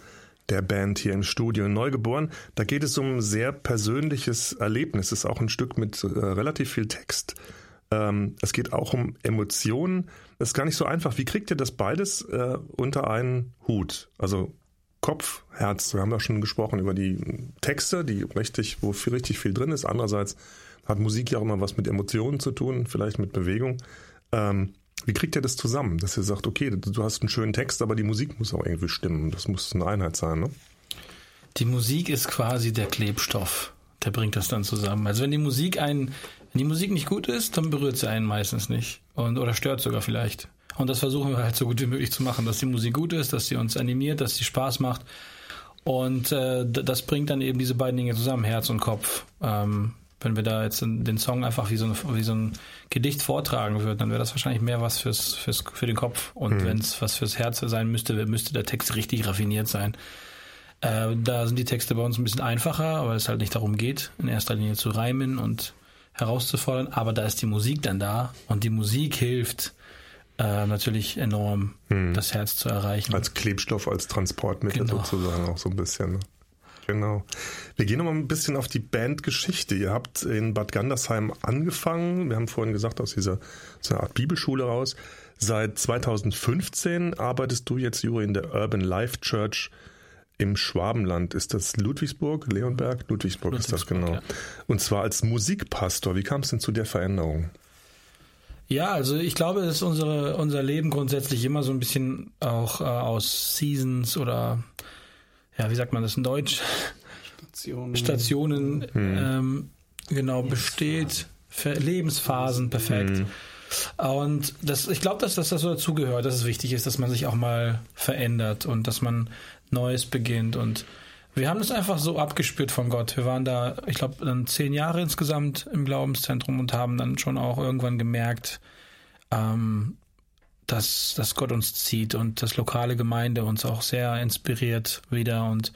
Speaker 1: der Band hier im Studio. Neugeboren, da geht es um ein sehr persönliches Erlebnis. Es ist auch ein Stück mit äh, relativ viel Text. Ähm, es geht auch um Emotionen. Es ist gar nicht so einfach. Wie kriegt ihr das beides äh, unter einen Hut? Also Kopf, Herz. Wir haben ja schon gesprochen über die Texte, die richtig, wo viel, richtig viel drin ist. Andererseits hat Musik ja auch immer was mit Emotionen zu tun, vielleicht mit Bewegung. Ähm, wie kriegt ihr das zusammen, dass ihr sagt, okay, du hast einen schönen Text, aber die Musik muss auch irgendwie stimmen. Das muss eine Einheit sein, ne?
Speaker 2: Die Musik ist quasi der Klebstoff. Der bringt das dann zusammen. Also wenn die Musik einen, wenn die Musik nicht gut ist, dann berührt sie einen meistens nicht. Und, oder stört sogar vielleicht. Und das versuchen wir halt so gut wie möglich zu machen, dass die Musik gut ist, dass sie uns animiert, dass sie Spaß macht. Und äh, das bringt dann eben diese beiden Dinge zusammen, Herz und Kopf. Ähm, wenn wir da jetzt den Song einfach wie so, eine, wie so ein Gedicht vortragen würden, dann wäre das wahrscheinlich mehr was fürs, fürs, für den Kopf. Und mhm. wenn es was fürs Herz sein müsste, müsste der Text richtig raffiniert sein. Äh, da sind die Texte bei uns ein bisschen einfacher, weil es halt nicht darum geht, in erster Linie zu reimen und herauszufordern. Aber da ist die Musik dann da und die Musik hilft äh, natürlich enorm, mhm. das Herz zu erreichen.
Speaker 1: Als Klebstoff, als Transportmittel genau. sozusagen auch so ein bisschen. Ne? Genau. Wir gehen noch mal ein bisschen auf die Bandgeschichte. Ihr habt in Bad Gandersheim angefangen. Wir haben vorhin gesagt, aus dieser so einer Art Bibelschule raus. Seit 2015 arbeitest du jetzt, Juri, in der Urban Life Church im Schwabenland. Ist das Ludwigsburg, Leonberg? Ludwigsburg, Ludwigsburg ist das genau. Ja. Und zwar als Musikpastor. Wie kam es denn zu der Veränderung?
Speaker 2: Ja, also ich glaube, dass unsere, unser Leben grundsätzlich immer so ein bisschen auch äh, aus Seasons oder ja, wie sagt man das in Deutsch? Stationen. Stationen, hm. ähm, genau, besteht. Lebensphasen, perfekt. Hm. Und das, ich glaube, dass, dass das so dazugehört, dass es wichtig ist, dass man sich auch mal verändert und dass man Neues beginnt. Und wir haben das einfach so abgespürt von Gott. Wir waren da, ich glaube, dann zehn Jahre insgesamt im Glaubenszentrum und haben dann schon auch irgendwann gemerkt, ähm, dass, dass Gott uns zieht und das lokale Gemeinde uns auch sehr inspiriert wieder und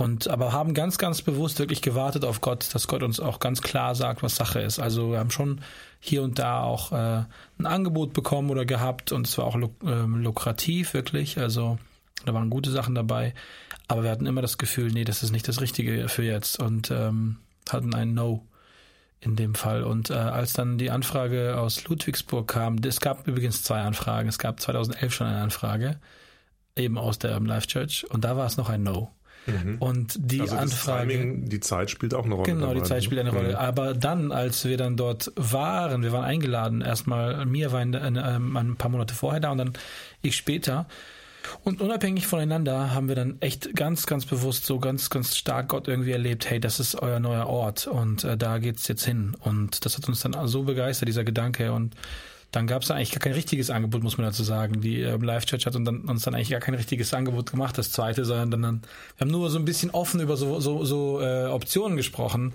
Speaker 2: und aber haben ganz, ganz bewusst wirklich gewartet auf Gott, dass Gott uns auch ganz klar sagt, was Sache ist. Also wir haben schon hier und da auch äh, ein Angebot bekommen oder gehabt und es war auch luk äh, lukrativ wirklich. Also da waren gute Sachen dabei. Aber wir hatten immer das Gefühl, nee, das ist nicht das Richtige für jetzt und ähm, hatten ein No in dem Fall. Und äh, als dann die Anfrage aus Ludwigsburg kam, es gab übrigens zwei Anfragen. Es gab 2011 schon eine Anfrage, eben aus der Life Church, und da war es noch ein No. Mhm. Und die also Anfrage.
Speaker 1: Timing, die Zeit spielt auch eine Rolle.
Speaker 2: Genau, dabei. die Zeit spielt eine Rolle. Mhm. Aber dann, als wir dann dort waren, wir waren eingeladen, erstmal, mir war ein, ein, ein paar Monate vorher da und dann ich später. Und unabhängig voneinander haben wir dann echt ganz, ganz bewusst so ganz, ganz stark Gott irgendwie erlebt, hey, das ist euer neuer Ort und äh, da geht's jetzt hin. Und das hat uns dann so begeistert, dieser Gedanke. Und dann gab es eigentlich gar kein richtiges Angebot, muss man dazu sagen. Die äh, Live Church hat uns dann, uns dann eigentlich gar kein richtiges Angebot gemacht, das zweite, sondern dann, wir haben nur so ein bisschen offen über so, so, so äh, Optionen gesprochen.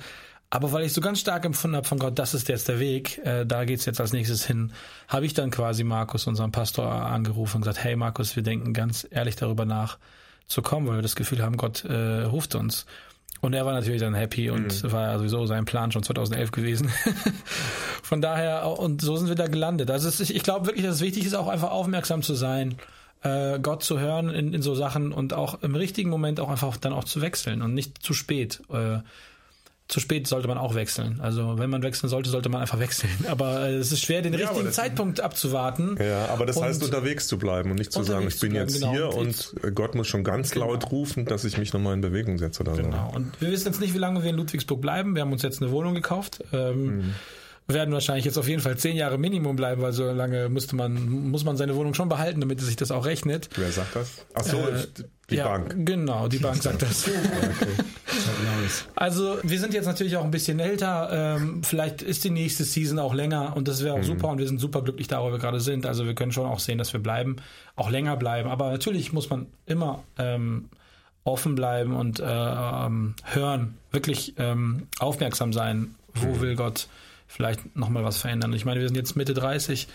Speaker 2: Aber weil ich so ganz stark empfunden habe von Gott, das ist jetzt der Weg, äh, da geht's jetzt als nächstes hin, habe ich dann quasi Markus, unseren Pastor, angerufen und gesagt, hey Markus, wir denken ganz ehrlich darüber nach zu kommen, weil wir das Gefühl haben, Gott äh, ruft uns. Und er war natürlich dann happy und mhm. war sowieso sein Plan schon 2011 gewesen. Von daher, und so sind wir da gelandet. Also es, ich glaube wirklich, dass es wichtig ist, auch einfach aufmerksam zu sein, äh, Gott zu hören in, in so Sachen und auch im richtigen Moment auch einfach dann auch zu wechseln und nicht zu spät. Äh, zu spät sollte man auch wechseln. Also wenn man wechseln sollte, sollte man einfach wechseln. Aber äh, es ist schwer, den ja, richtigen Zeitpunkt abzuwarten.
Speaker 1: Ja, aber das heißt, unterwegs zu bleiben und nicht zu sagen, ich bin jetzt genau. hier und, und Gott muss schon ganz genau. laut rufen, dass ich mich nochmal in Bewegung setze oder
Speaker 2: genau. so. Genau. Und wir wissen jetzt nicht, wie lange wir in Ludwigsburg bleiben. Wir haben uns jetzt eine Wohnung gekauft. Ähm, mhm werden wahrscheinlich jetzt auf jeden Fall zehn Jahre Minimum bleiben, weil so lange müsste man, muss man seine Wohnung schon behalten, damit sich das auch rechnet.
Speaker 1: Wer sagt das? Ach so, äh, die ja, Bank.
Speaker 2: Genau, die Bank sagt das. Also wir sind jetzt natürlich auch ein bisschen älter. Ähm, vielleicht ist die nächste Season auch länger und das wäre auch mhm. super und wir sind super glücklich da, wo wir gerade sind. Also wir können schon auch sehen, dass wir bleiben, auch länger bleiben. Aber natürlich muss man immer ähm, offen bleiben und äh, ähm, hören, wirklich ähm, aufmerksam sein. Wo mhm. will Gott vielleicht nochmal was verändern? Ich meine, wir sind jetzt Mitte 30.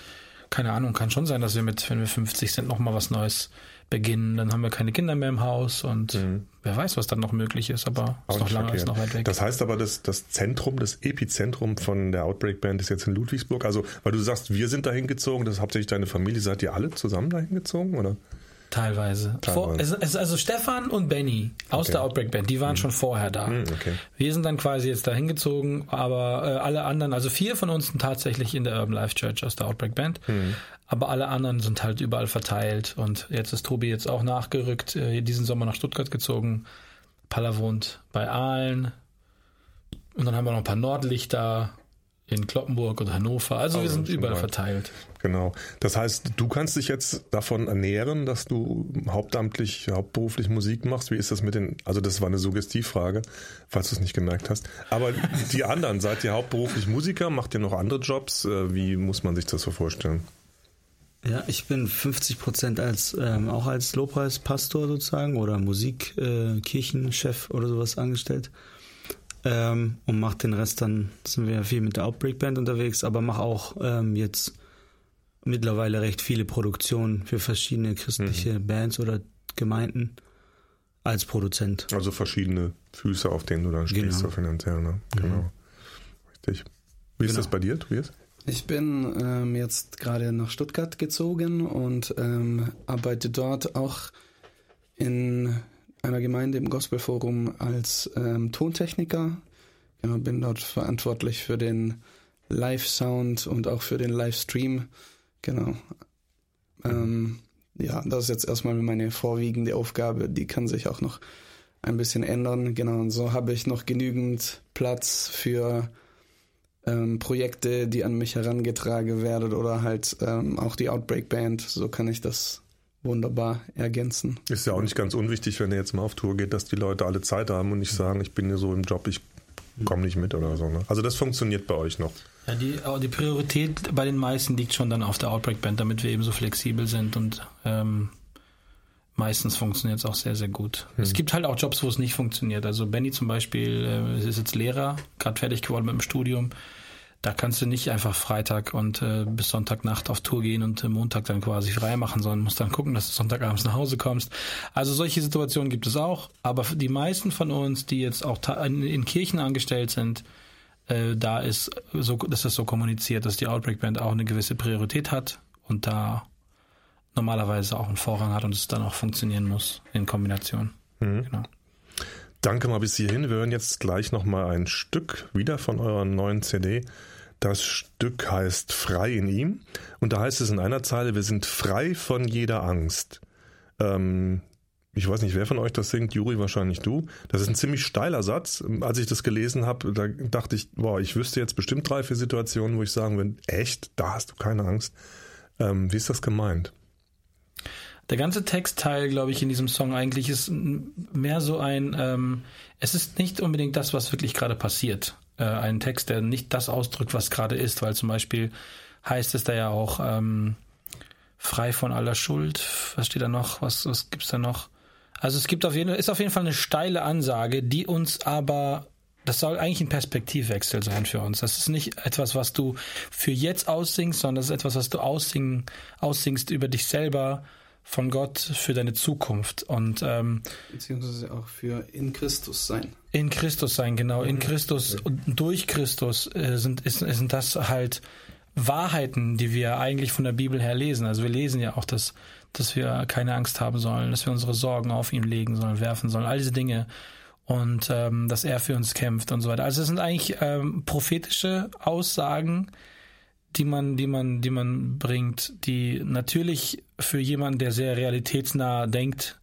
Speaker 2: Keine Ahnung, kann schon sein, dass wir mit, wenn wir 50 sind, nochmal was Neues beginnen. Dann haben wir keine Kinder mehr im Haus und mhm. wer weiß, was dann noch möglich ist, aber ist noch lange, ist noch weit weg.
Speaker 1: Das heißt aber, das, das Zentrum, das Epizentrum von der Outbreak Band ist jetzt in Ludwigsburg. Also, weil du sagst, wir sind dahin gezogen, das ist hauptsächlich deine Familie. Seid ihr alle zusammen dahin gezogen, oder?
Speaker 2: Teilweise. Teilweise. Vor, es, es, also Stefan und Benny aus okay. der Outbreak Band, die waren mhm. schon vorher da. Mhm, okay. Wir sind dann quasi jetzt dahin gezogen, aber äh, alle anderen, also vier von uns sind tatsächlich in der Urban Life Church aus der Outbreak Band. Mhm. Aber alle anderen sind halt überall verteilt. Und jetzt ist Tobi jetzt auch nachgerückt, äh, diesen Sommer nach Stuttgart gezogen. Palla wohnt bei Aalen. Und dann haben wir noch ein paar Nordlichter in Kloppenburg und Hannover. Also, wir sind überall weit. verteilt.
Speaker 1: Genau. Das heißt, du kannst dich jetzt davon ernähren, dass du hauptamtlich, hauptberuflich Musik machst. Wie ist das mit den, also das war eine Suggestivfrage, falls du es nicht gemerkt hast. Aber die anderen, seid ihr hauptberuflich Musiker? Macht ihr noch andere Jobs? Äh, wie muss man sich das so vorstellen?
Speaker 4: Ja, ich bin 50 Prozent als ähm, auch als Lobpreispastor sozusagen oder Musikkirchenchef äh, oder sowas angestellt ähm, und mache den Rest dann sind wir viel mit der Outbreak Band unterwegs, aber mache auch ähm, jetzt mittlerweile recht viele Produktionen für verschiedene christliche mhm. Bands oder Gemeinden als Produzent.
Speaker 1: Also verschiedene Füße, auf denen du dann stehst, genau. so finanziell, ne? Genau. Mhm. Richtig. Wie ist genau. das bei dir, Tobias?
Speaker 3: Ich bin ähm, jetzt gerade nach Stuttgart gezogen und ähm, arbeite dort auch in einer Gemeinde im Gospelforum als ähm, Tontechniker. Genau, bin dort verantwortlich für den Live-Sound und auch für den Livestream. Genau. Ähm, ja, das ist jetzt erstmal meine vorwiegende Aufgabe. Die kann sich auch noch ein bisschen ändern. Genau, und so habe ich noch genügend Platz für ähm, Projekte, die an mich herangetragen werden oder halt ähm, auch die Outbreak Band. So kann ich das wunderbar ergänzen.
Speaker 1: Ist ja auch nicht ganz unwichtig, wenn er jetzt mal auf Tour geht, dass die Leute alle Zeit haben und nicht sagen, ich bin hier so im Job, ich komm nicht mit oder so. Ne? Also das funktioniert bei euch noch.
Speaker 2: Ja, die, die Priorität bei den meisten liegt schon dann auf der Outbreak Band, damit wir eben so flexibel sind und ähm, meistens funktioniert es auch sehr, sehr gut. Hm. Es gibt halt auch Jobs, wo es nicht funktioniert. Also Benny zum Beispiel äh, ist jetzt Lehrer, gerade fertig geworden mit dem Studium. Da kannst du nicht einfach Freitag und äh, bis Sonntagnacht auf Tour gehen und äh, Montag dann quasi frei machen, sondern musst dann gucken, dass du Sonntagabends nach Hause kommst. Also solche Situationen gibt es auch, aber die meisten von uns, die jetzt auch in, in Kirchen angestellt sind, äh, da ist so, dass das so kommuniziert, dass die Outbreak Band auch eine gewisse Priorität hat und da normalerweise auch einen Vorrang hat und es dann auch funktionieren muss in Kombination. Mhm. Genau.
Speaker 1: Danke mal bis hierhin. Wir hören jetzt gleich nochmal ein Stück wieder von eurer neuen CD. Das Stück heißt Frei in ihm. Und da heißt es in einer Zeile, wir sind frei von jeder Angst. Ähm, ich weiß nicht, wer von euch das singt, Juri wahrscheinlich du. Das ist ein ziemlich steiler Satz. Als ich das gelesen habe, da dachte ich, boah, ich wüsste jetzt bestimmt drei, vier Situationen, wo ich sagen würde, echt, da hast du keine Angst. Ähm, wie ist das gemeint?
Speaker 2: Der ganze Textteil, glaube ich, in diesem Song eigentlich ist mehr so ein, ähm, es ist nicht unbedingt das, was wirklich gerade passiert. Äh, ein Text, der nicht das ausdrückt, was gerade ist, weil zum Beispiel heißt es da ja auch ähm, frei von aller Schuld. Was steht da noch? Was, was gibt's da noch? Also es gibt auf jeden ist auf jeden Fall eine steile Ansage, die uns aber das soll eigentlich ein Perspektivwechsel sein für uns. Das ist nicht etwas, was du für jetzt aussingst, sondern das ist etwas, was du aussingen, aussingst über dich selber von Gott für deine Zukunft und ähm,
Speaker 3: beziehungsweise auch für in Christus sein.
Speaker 2: In Christus sein, genau. In mhm. Christus und durch Christus äh, sind ist, sind das halt Wahrheiten, die wir eigentlich von der Bibel her lesen. Also wir lesen ja auch, dass dass wir keine Angst haben sollen, dass wir unsere Sorgen auf ihn legen sollen, werfen sollen, all diese Dinge und ähm, dass er für uns kämpft und so weiter. Also es sind eigentlich ähm, prophetische Aussagen, die man, die man, die man bringt, die natürlich für jemanden, der sehr realitätsnah denkt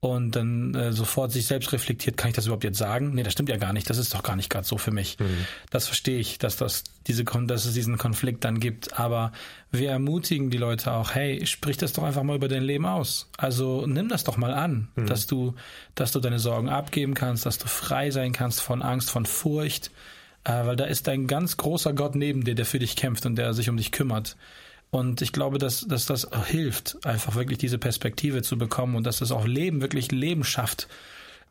Speaker 2: und dann äh, sofort sich selbst reflektiert, kann ich das überhaupt jetzt sagen? Nee, das stimmt ja gar nicht. Das ist doch gar nicht gerade so für mich. Mhm. Das verstehe ich, dass das diese, dass es diesen Konflikt dann gibt. Aber wir ermutigen die Leute auch, hey, sprich das doch einfach mal über dein Leben aus. Also nimm das doch mal an, mhm. dass du, dass du deine Sorgen abgeben kannst, dass du frei sein kannst von Angst, von Furcht äh, weil da ist ein ganz großer Gott neben dir, der für dich kämpft und der sich um dich kümmert. Und ich glaube, dass, dass das hilft, einfach wirklich diese Perspektive zu bekommen und dass das auch Leben, wirklich Leben schafft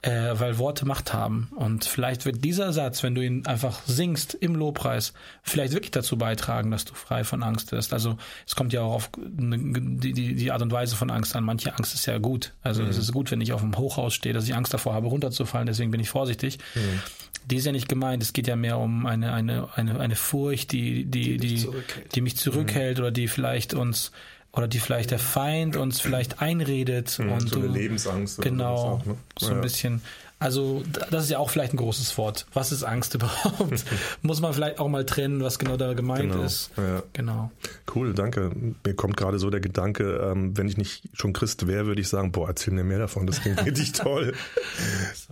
Speaker 2: äh, weil Worte Macht haben. Und vielleicht wird dieser Satz, wenn du ihn einfach singst im Lobpreis, vielleicht wirklich dazu beitragen, dass du frei von Angst wirst. Also es kommt ja auch auf die, die, die Art und Weise von Angst an. Manche Angst ist ja gut. Also mhm. es ist gut, wenn ich auf dem Hochhaus stehe, dass ich Angst davor habe, runterzufallen. Deswegen bin ich vorsichtig. Mhm. Die ist ja nicht gemeint. Es geht ja mehr um eine, eine, eine, eine Furcht, die, die, die, die, mich zurückhält mhm. oder die vielleicht uns oder die vielleicht der Feind uns vielleicht einredet
Speaker 1: mhm,
Speaker 2: und
Speaker 1: so
Speaker 2: du
Speaker 1: eine Lebensangst
Speaker 2: genau auch, ne? so ein bisschen. Also das ist ja auch vielleicht ein großes Wort. Was ist Angst überhaupt? Muss man vielleicht auch mal trennen was genau da gemeint
Speaker 1: genau.
Speaker 2: ist.
Speaker 1: ja.
Speaker 2: genau.
Speaker 1: Cool danke. Mir kommt gerade so der Gedanke ähm, wenn ich nicht schon Christ wäre würde ich sagen boah erzähl mir mehr davon das klingt richtig toll.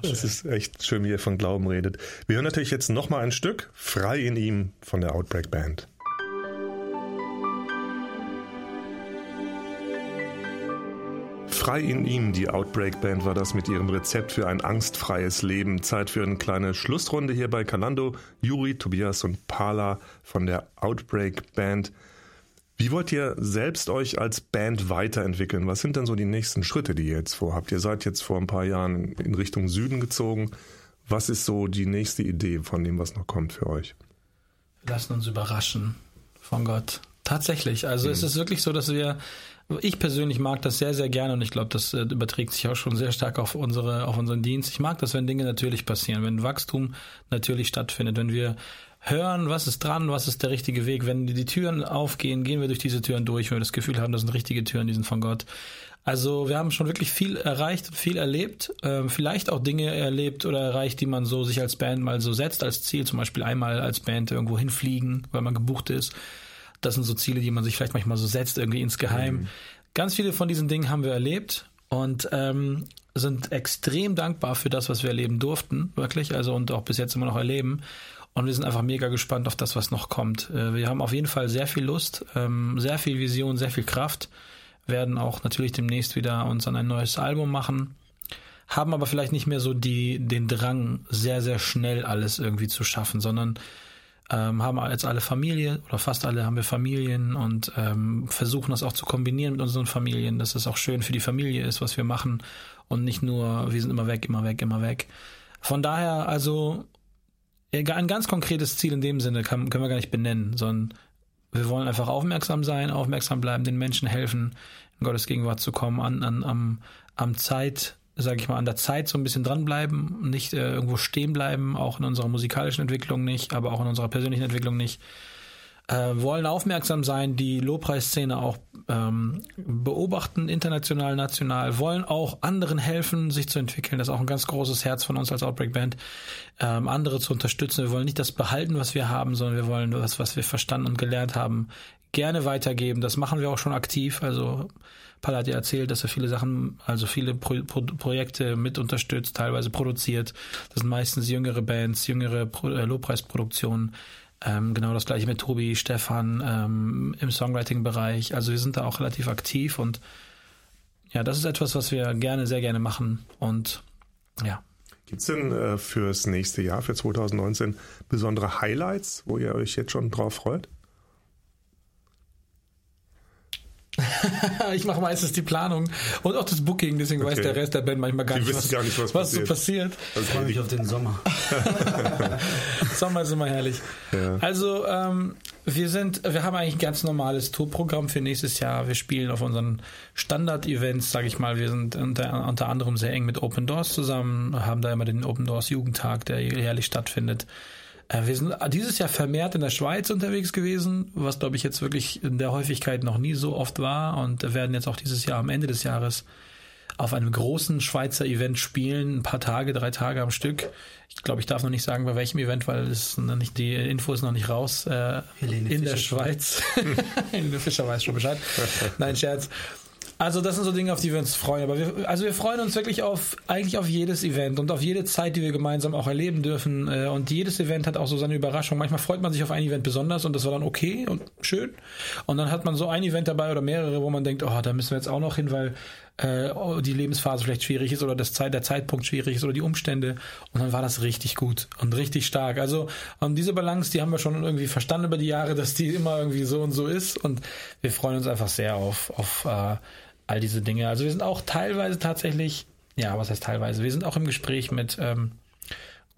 Speaker 1: Das, ist, das ist echt schön wie ihr von Glauben redet. Wir hören natürlich jetzt noch mal ein Stück frei in ihm von der Outbreak Band Frei in ihm, die Outbreak Band war das mit ihrem Rezept für ein angstfreies Leben. Zeit für eine kleine Schlussrunde hier bei Kalando. Juri, Tobias und Pala von der Outbreak Band. Wie wollt ihr selbst euch als Band weiterentwickeln? Was sind denn so die nächsten Schritte, die ihr jetzt vorhabt? Ihr seid jetzt vor ein paar Jahren in Richtung Süden gezogen. Was ist so die nächste Idee von dem, was noch kommt für euch?
Speaker 2: Wir lassen uns überraschen von Gott. Tatsächlich. Also mhm. es ist wirklich so, dass wir ich persönlich mag das sehr, sehr gerne und ich glaube, das äh, überträgt sich auch schon sehr stark auf unsere, auf unseren Dienst. Ich mag das, wenn Dinge natürlich passieren, wenn Wachstum natürlich stattfindet, wenn wir hören, was ist dran, was ist der richtige Weg. Wenn die Türen aufgehen, gehen wir durch diese Türen durch, wenn wir das Gefühl haben, das sind richtige Türen, die sind von Gott. Also wir haben schon wirklich viel erreicht, viel erlebt, äh, vielleicht auch Dinge erlebt oder erreicht, die man so sich als Band mal so setzt als Ziel, zum Beispiel einmal als Band irgendwo hinfliegen, weil man gebucht ist das sind so Ziele, die man sich vielleicht manchmal so setzt, irgendwie insgeheim. Mhm. Ganz viele von diesen Dingen haben wir erlebt und ähm, sind extrem dankbar für das, was wir erleben durften, wirklich, also und auch bis jetzt immer noch erleben. Und wir sind einfach mega gespannt auf das, was noch kommt. Äh, wir haben auf jeden Fall sehr viel Lust, ähm, sehr viel Vision, sehr viel Kraft. Werden auch natürlich demnächst wieder uns an ein neues Album machen. haben aber vielleicht nicht mehr so die, den Drang, sehr, sehr schnell alles irgendwie zu schaffen, sondern ähm, haben jetzt alle Familie oder fast alle haben wir Familien und ähm, versuchen das auch zu kombinieren mit unseren Familien, dass es auch schön für die Familie ist, was wir machen und nicht nur, wir sind immer weg, immer weg, immer weg. Von daher, also ein ganz konkretes Ziel in dem Sinne kann, können wir gar nicht benennen, sondern wir wollen einfach aufmerksam sein, aufmerksam bleiben, den Menschen helfen, in Gottes Gegenwart zu kommen, an, an, am, am Zeit, sage ich mal, an der Zeit so ein bisschen dranbleiben, nicht äh, irgendwo stehen bleiben, auch in unserer musikalischen Entwicklung nicht, aber auch in unserer persönlichen Entwicklung nicht. Äh, wollen aufmerksam sein, die Lobpreisszene auch ähm, beobachten, international, national, wollen auch anderen helfen, sich zu entwickeln. Das ist auch ein ganz großes Herz von uns als Outbreak Band, ähm, andere zu unterstützen. Wir wollen nicht das behalten, was wir haben, sondern wir wollen das, was wir verstanden und gelernt haben, gerne weitergeben. Das machen wir auch schon aktiv. Also Paul hat ja erzählt, dass er viele Sachen, also viele Pro Pro Projekte mit unterstützt, teilweise produziert. Das sind meistens jüngere Bands, jüngere äh, Lobpreisproduktionen. Ähm, genau das gleiche mit Tobi, Stefan ähm, im Songwriting-Bereich. Also wir sind da auch relativ aktiv und ja, das ist etwas, was wir gerne, sehr gerne machen. Und ja.
Speaker 1: Gibt es denn äh, fürs nächste Jahr, für 2019, besondere Highlights, wo ihr euch jetzt schon drauf freut?
Speaker 2: ich mache meistens die Planung und auch das Booking, deswegen okay. weiß der Rest der Band manchmal gar, nicht was,
Speaker 1: gar nicht, was,
Speaker 2: was, so passiert.
Speaker 4: Ich freue mich auf den Sommer.
Speaker 2: Sommer ist immer herrlich. Ja. Also ähm, wir sind, wir haben eigentlich ein ganz normales Tourprogramm für nächstes Jahr. Wir spielen auf unseren Standard-Events, sage ich mal. Wir sind unter, unter anderem sehr eng mit Open Doors zusammen, haben da immer den Open Doors Jugendtag, der jährlich stattfindet. Äh, wir sind dieses Jahr vermehrt in der Schweiz unterwegs gewesen, was glaube ich jetzt wirklich in der Häufigkeit noch nie so oft war und werden jetzt auch dieses Jahr am Ende des Jahres auf einem großen Schweizer Event spielen, ein paar Tage, drei Tage am Stück. Ich glaube, ich darf noch nicht sagen, bei welchem Event, weil es noch nicht, die Info ist noch nicht raus. Äh, in Fischer. der Schweiz. Helene Fischer weiß schon Bescheid. Nein, Scherz. Also das sind so Dinge, auf die wir uns freuen. Aber wir, also wir freuen uns wirklich auf eigentlich auf jedes Event und auf jede Zeit, die wir gemeinsam auch erleben dürfen. Äh, und jedes Event hat auch so seine Überraschung. Manchmal freut man sich auf ein Event besonders und das war dann okay und schön. Und dann hat man so ein Event dabei oder mehrere, wo man denkt, oh, da müssen wir jetzt auch noch hin, weil äh, die Lebensphase vielleicht schwierig ist oder das Zeit, der Zeitpunkt schwierig ist oder die Umstände. Und dann war das richtig gut und richtig stark. Also und diese Balance, die haben wir schon irgendwie verstanden über die Jahre, dass die immer irgendwie so und so ist. Und wir freuen uns einfach sehr auf, auf äh, all diese Dinge. Also wir sind auch teilweise tatsächlich, ja, was heißt teilweise, wir sind auch im Gespräch mit ähm,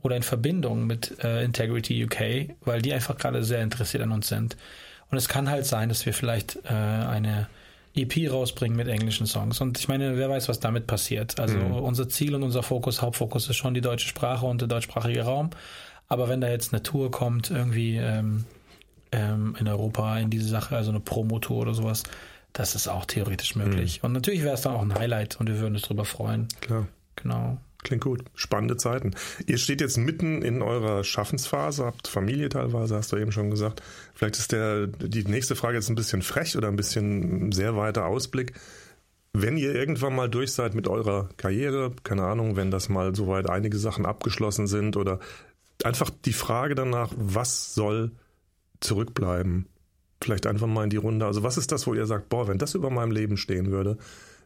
Speaker 2: oder in Verbindung mit äh, Integrity UK, weil die einfach gerade sehr interessiert an uns sind. Und es kann halt sein, dass wir vielleicht äh, eine EP rausbringen mit englischen Songs. Und ich meine, wer weiß, was damit passiert. Also mhm. unser Ziel und unser Fokus, Hauptfokus ist schon die deutsche Sprache und der deutschsprachige Raum. Aber wenn da jetzt eine Tour kommt, irgendwie ähm, ähm, in Europa in diese Sache, also eine Promotour oder sowas, das ist auch theoretisch möglich. Mhm. Und natürlich wäre es dann auch ein Highlight und wir würden uns darüber freuen.
Speaker 1: Klar.
Speaker 2: Genau.
Speaker 1: Klingt gut. Spannende Zeiten. Ihr steht jetzt mitten in eurer Schaffensphase, habt Familie teilweise, hast du eben schon gesagt. Vielleicht ist der, die nächste Frage jetzt ein bisschen frech oder ein bisschen sehr weiter Ausblick. Wenn ihr irgendwann mal durch seid mit eurer Karriere, keine Ahnung, wenn das mal soweit einige Sachen abgeschlossen sind oder einfach die Frage danach, was soll zurückbleiben? Vielleicht einfach mal in die Runde. Also was ist das, wo ihr sagt, boah, wenn das über meinem Leben stehen würde,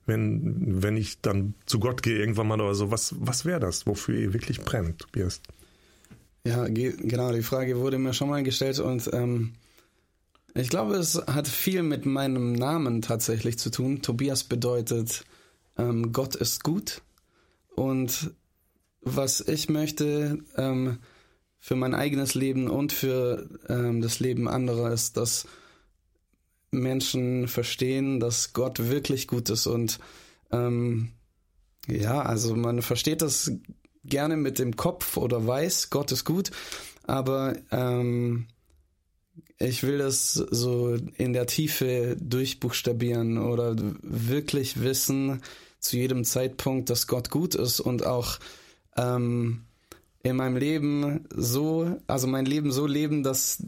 Speaker 1: wenn, wenn ich dann zu Gott gehe irgendwann mal oder so, was, was wäre das, wofür ihr wirklich brennt, Tobias?
Speaker 3: Ja, genau, die Frage wurde mir schon mal gestellt und ähm, ich glaube, es hat viel mit meinem Namen tatsächlich zu tun. Tobias bedeutet, ähm, Gott ist gut und was ich möchte, ähm, für mein eigenes Leben und für ähm, das Leben anderer ist, dass Menschen verstehen, dass Gott wirklich gut ist und ähm, ja, also man versteht das gerne mit dem Kopf oder weiß, Gott ist gut, aber ähm, ich will das so in der Tiefe durchbuchstabieren oder wirklich wissen zu jedem Zeitpunkt, dass Gott gut ist und auch ähm, in meinem Leben so, also mein Leben so leben, dass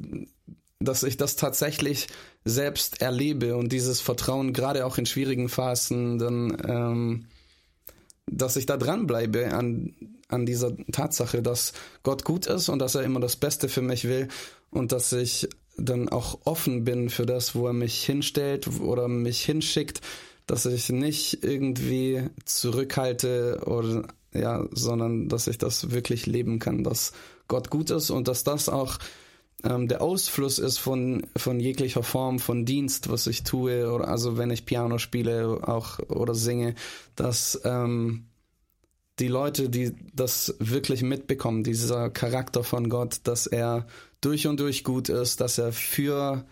Speaker 3: dass ich das tatsächlich selbst erlebe und dieses Vertrauen gerade auch in schwierigen Phasen, dann, ähm, dass ich da dranbleibe an, an dieser Tatsache, dass Gott gut ist und dass er immer das Beste für mich will und dass ich dann auch offen bin für das, wo er mich hinstellt oder mich hinschickt, dass ich nicht irgendwie zurückhalte oder ja, sondern dass ich das wirklich leben kann, dass Gott gut ist und dass das auch ähm, der Ausfluss ist von, von jeglicher Form von Dienst, was ich tue, oder also wenn ich Piano spiele auch oder singe, dass ähm, die Leute, die das wirklich mitbekommen, dieser Charakter von Gott, dass er durch und durch gut ist, dass er für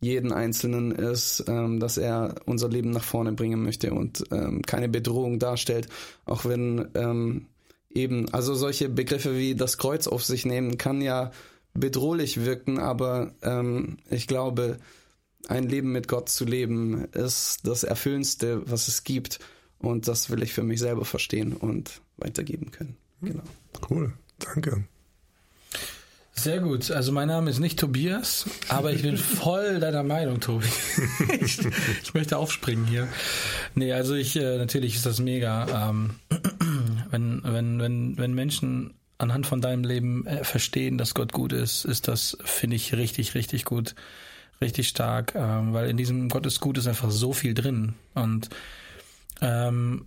Speaker 3: jeden Einzelnen ist, ähm, dass er unser Leben nach vorne bringen möchte und ähm, keine Bedrohung darstellt, auch wenn ähm, eben, also solche Begriffe wie das Kreuz auf sich nehmen, kann ja bedrohlich wirken, aber ähm, ich glaube, ein Leben mit Gott zu leben, ist das Erfüllendste, was es gibt. Und das will ich für mich selber verstehen und weitergeben können. Genau.
Speaker 1: Cool, danke.
Speaker 2: Sehr gut. Also mein Name ist nicht Tobias, aber ich bin voll deiner Meinung, Tobi. ich, ich, möchte aufspringen hier. Nee, also ich, äh, natürlich ist das mega. Ähm, wenn, wenn, wenn, wenn Menschen anhand von deinem Leben äh, verstehen, dass Gott gut ist, ist das, finde ich, richtig, richtig gut. Richtig stark, ähm, weil in diesem Gott ist gut ist einfach so viel drin. Und ähm,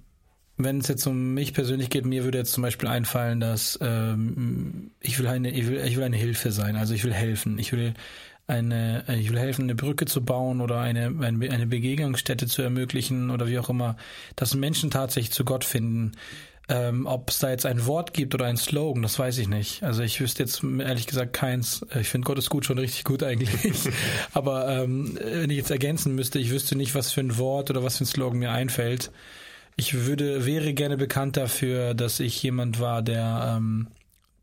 Speaker 2: wenn es jetzt um mich persönlich geht, mir würde jetzt zum Beispiel einfallen, dass ähm, ich will eine, ich will, ich will eine Hilfe sein. Also ich will helfen. Ich will eine, ich will helfen, eine Brücke zu bauen oder eine, eine Begegnungsstätte zu ermöglichen oder wie auch immer, dass Menschen tatsächlich zu Gott finden. Ähm, Ob es da jetzt ein Wort gibt oder ein Slogan, das weiß ich nicht. Also ich wüsste jetzt ehrlich gesagt keins. Ich finde Gott ist gut schon richtig gut eigentlich. Aber ähm, wenn ich jetzt ergänzen müsste, ich wüsste nicht, was für ein Wort oder was für ein Slogan mir einfällt. Ich würde, wäre gerne bekannt dafür, dass ich jemand war, der, ähm,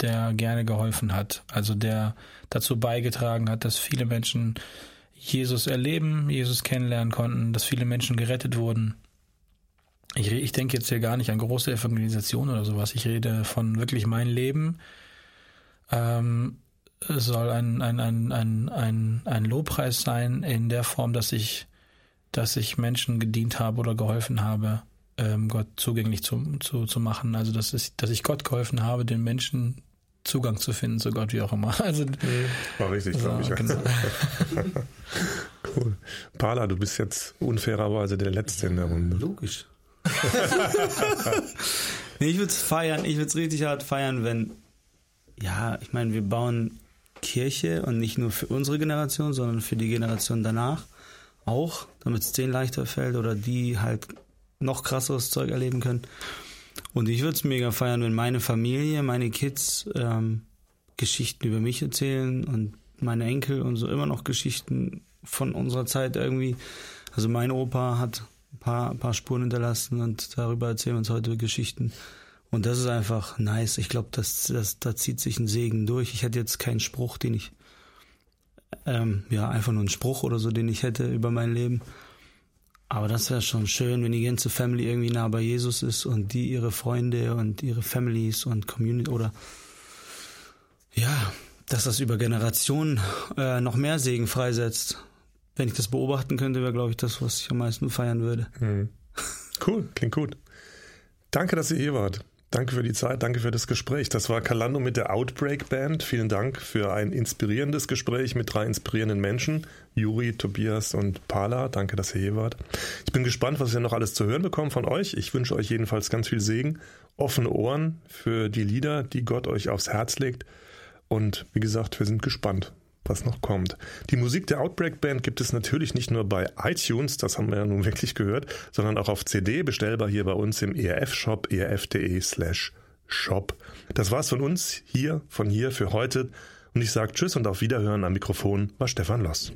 Speaker 2: der gerne geholfen hat. Also der dazu beigetragen hat, dass viele Menschen Jesus erleben, Jesus kennenlernen konnten, dass viele Menschen gerettet wurden. Ich, ich denke jetzt hier gar nicht an große Evangelisation oder sowas. Ich rede von wirklich mein Leben. Ähm, soll ein, ein, ein, ein, ein, ein Lobpreis sein in der Form, dass ich, dass ich Menschen gedient habe oder geholfen habe, ähm, Gott zugänglich zu, zu, zu machen. Also dass, es, dass ich Gott geholfen habe, den Menschen Zugang zu finden zu Gott, wie auch immer. Also,
Speaker 1: War richtig, also, glaube ich. Genau. cool. Pala, du bist jetzt unfairerweise der Letzte in der Runde.
Speaker 4: Logisch. nee, ich würde es feiern, ich würde es richtig hart feiern, wenn, ja, ich meine, wir bauen Kirche und nicht nur für unsere Generation, sondern für die Generation danach auch, damit es denen leichter fällt oder die halt noch krasseres Zeug erleben können. Und ich würde es mega feiern, wenn meine Familie, meine Kids ähm, Geschichten über mich erzählen und meine Enkel und so immer noch Geschichten von unserer Zeit irgendwie. Also mein Opa hat ein paar, ein paar Spuren hinterlassen und darüber erzählen wir uns heute Geschichten. Und das ist einfach nice. Ich glaube, das, das, da zieht sich ein Segen durch. Ich hätte jetzt keinen Spruch, den ich, ähm, ja, einfach nur einen Spruch oder so, den ich hätte über mein Leben. Aber das wäre schon schön, wenn die ganze Family irgendwie nah bei Jesus ist und die ihre Freunde und ihre Families und Community oder ja, dass das über Generationen äh, noch mehr Segen freisetzt. Wenn ich das beobachten könnte, wäre, glaube ich, das, was ich am meisten feiern würde.
Speaker 1: Hm. Cool, klingt gut. Danke, dass ihr hier wart. Danke für die Zeit, danke für das Gespräch. Das war Kalando mit der Outbreak Band. Vielen Dank für ein inspirierendes Gespräch mit drei inspirierenden Menschen. Juri, Tobias und Pala. Danke, dass ihr hier wart. Ich bin gespannt, was wir noch alles zu hören bekommen von euch. Ich wünsche euch jedenfalls ganz viel Segen, offene Ohren für die Lieder, die Gott euch aufs Herz legt. Und wie gesagt, wir sind gespannt, was noch kommt. Die Musik der Outbreak Band gibt es natürlich nicht nur bei iTunes, das haben wir ja nun wirklich gehört, sondern auch auf CD, bestellbar hier bei uns im ERF-Shop, erf.de slash shop. Das war's von uns hier, von hier für heute. Und ich sage Tschüss und auf Wiederhören am Mikrofon war Stefan Loss.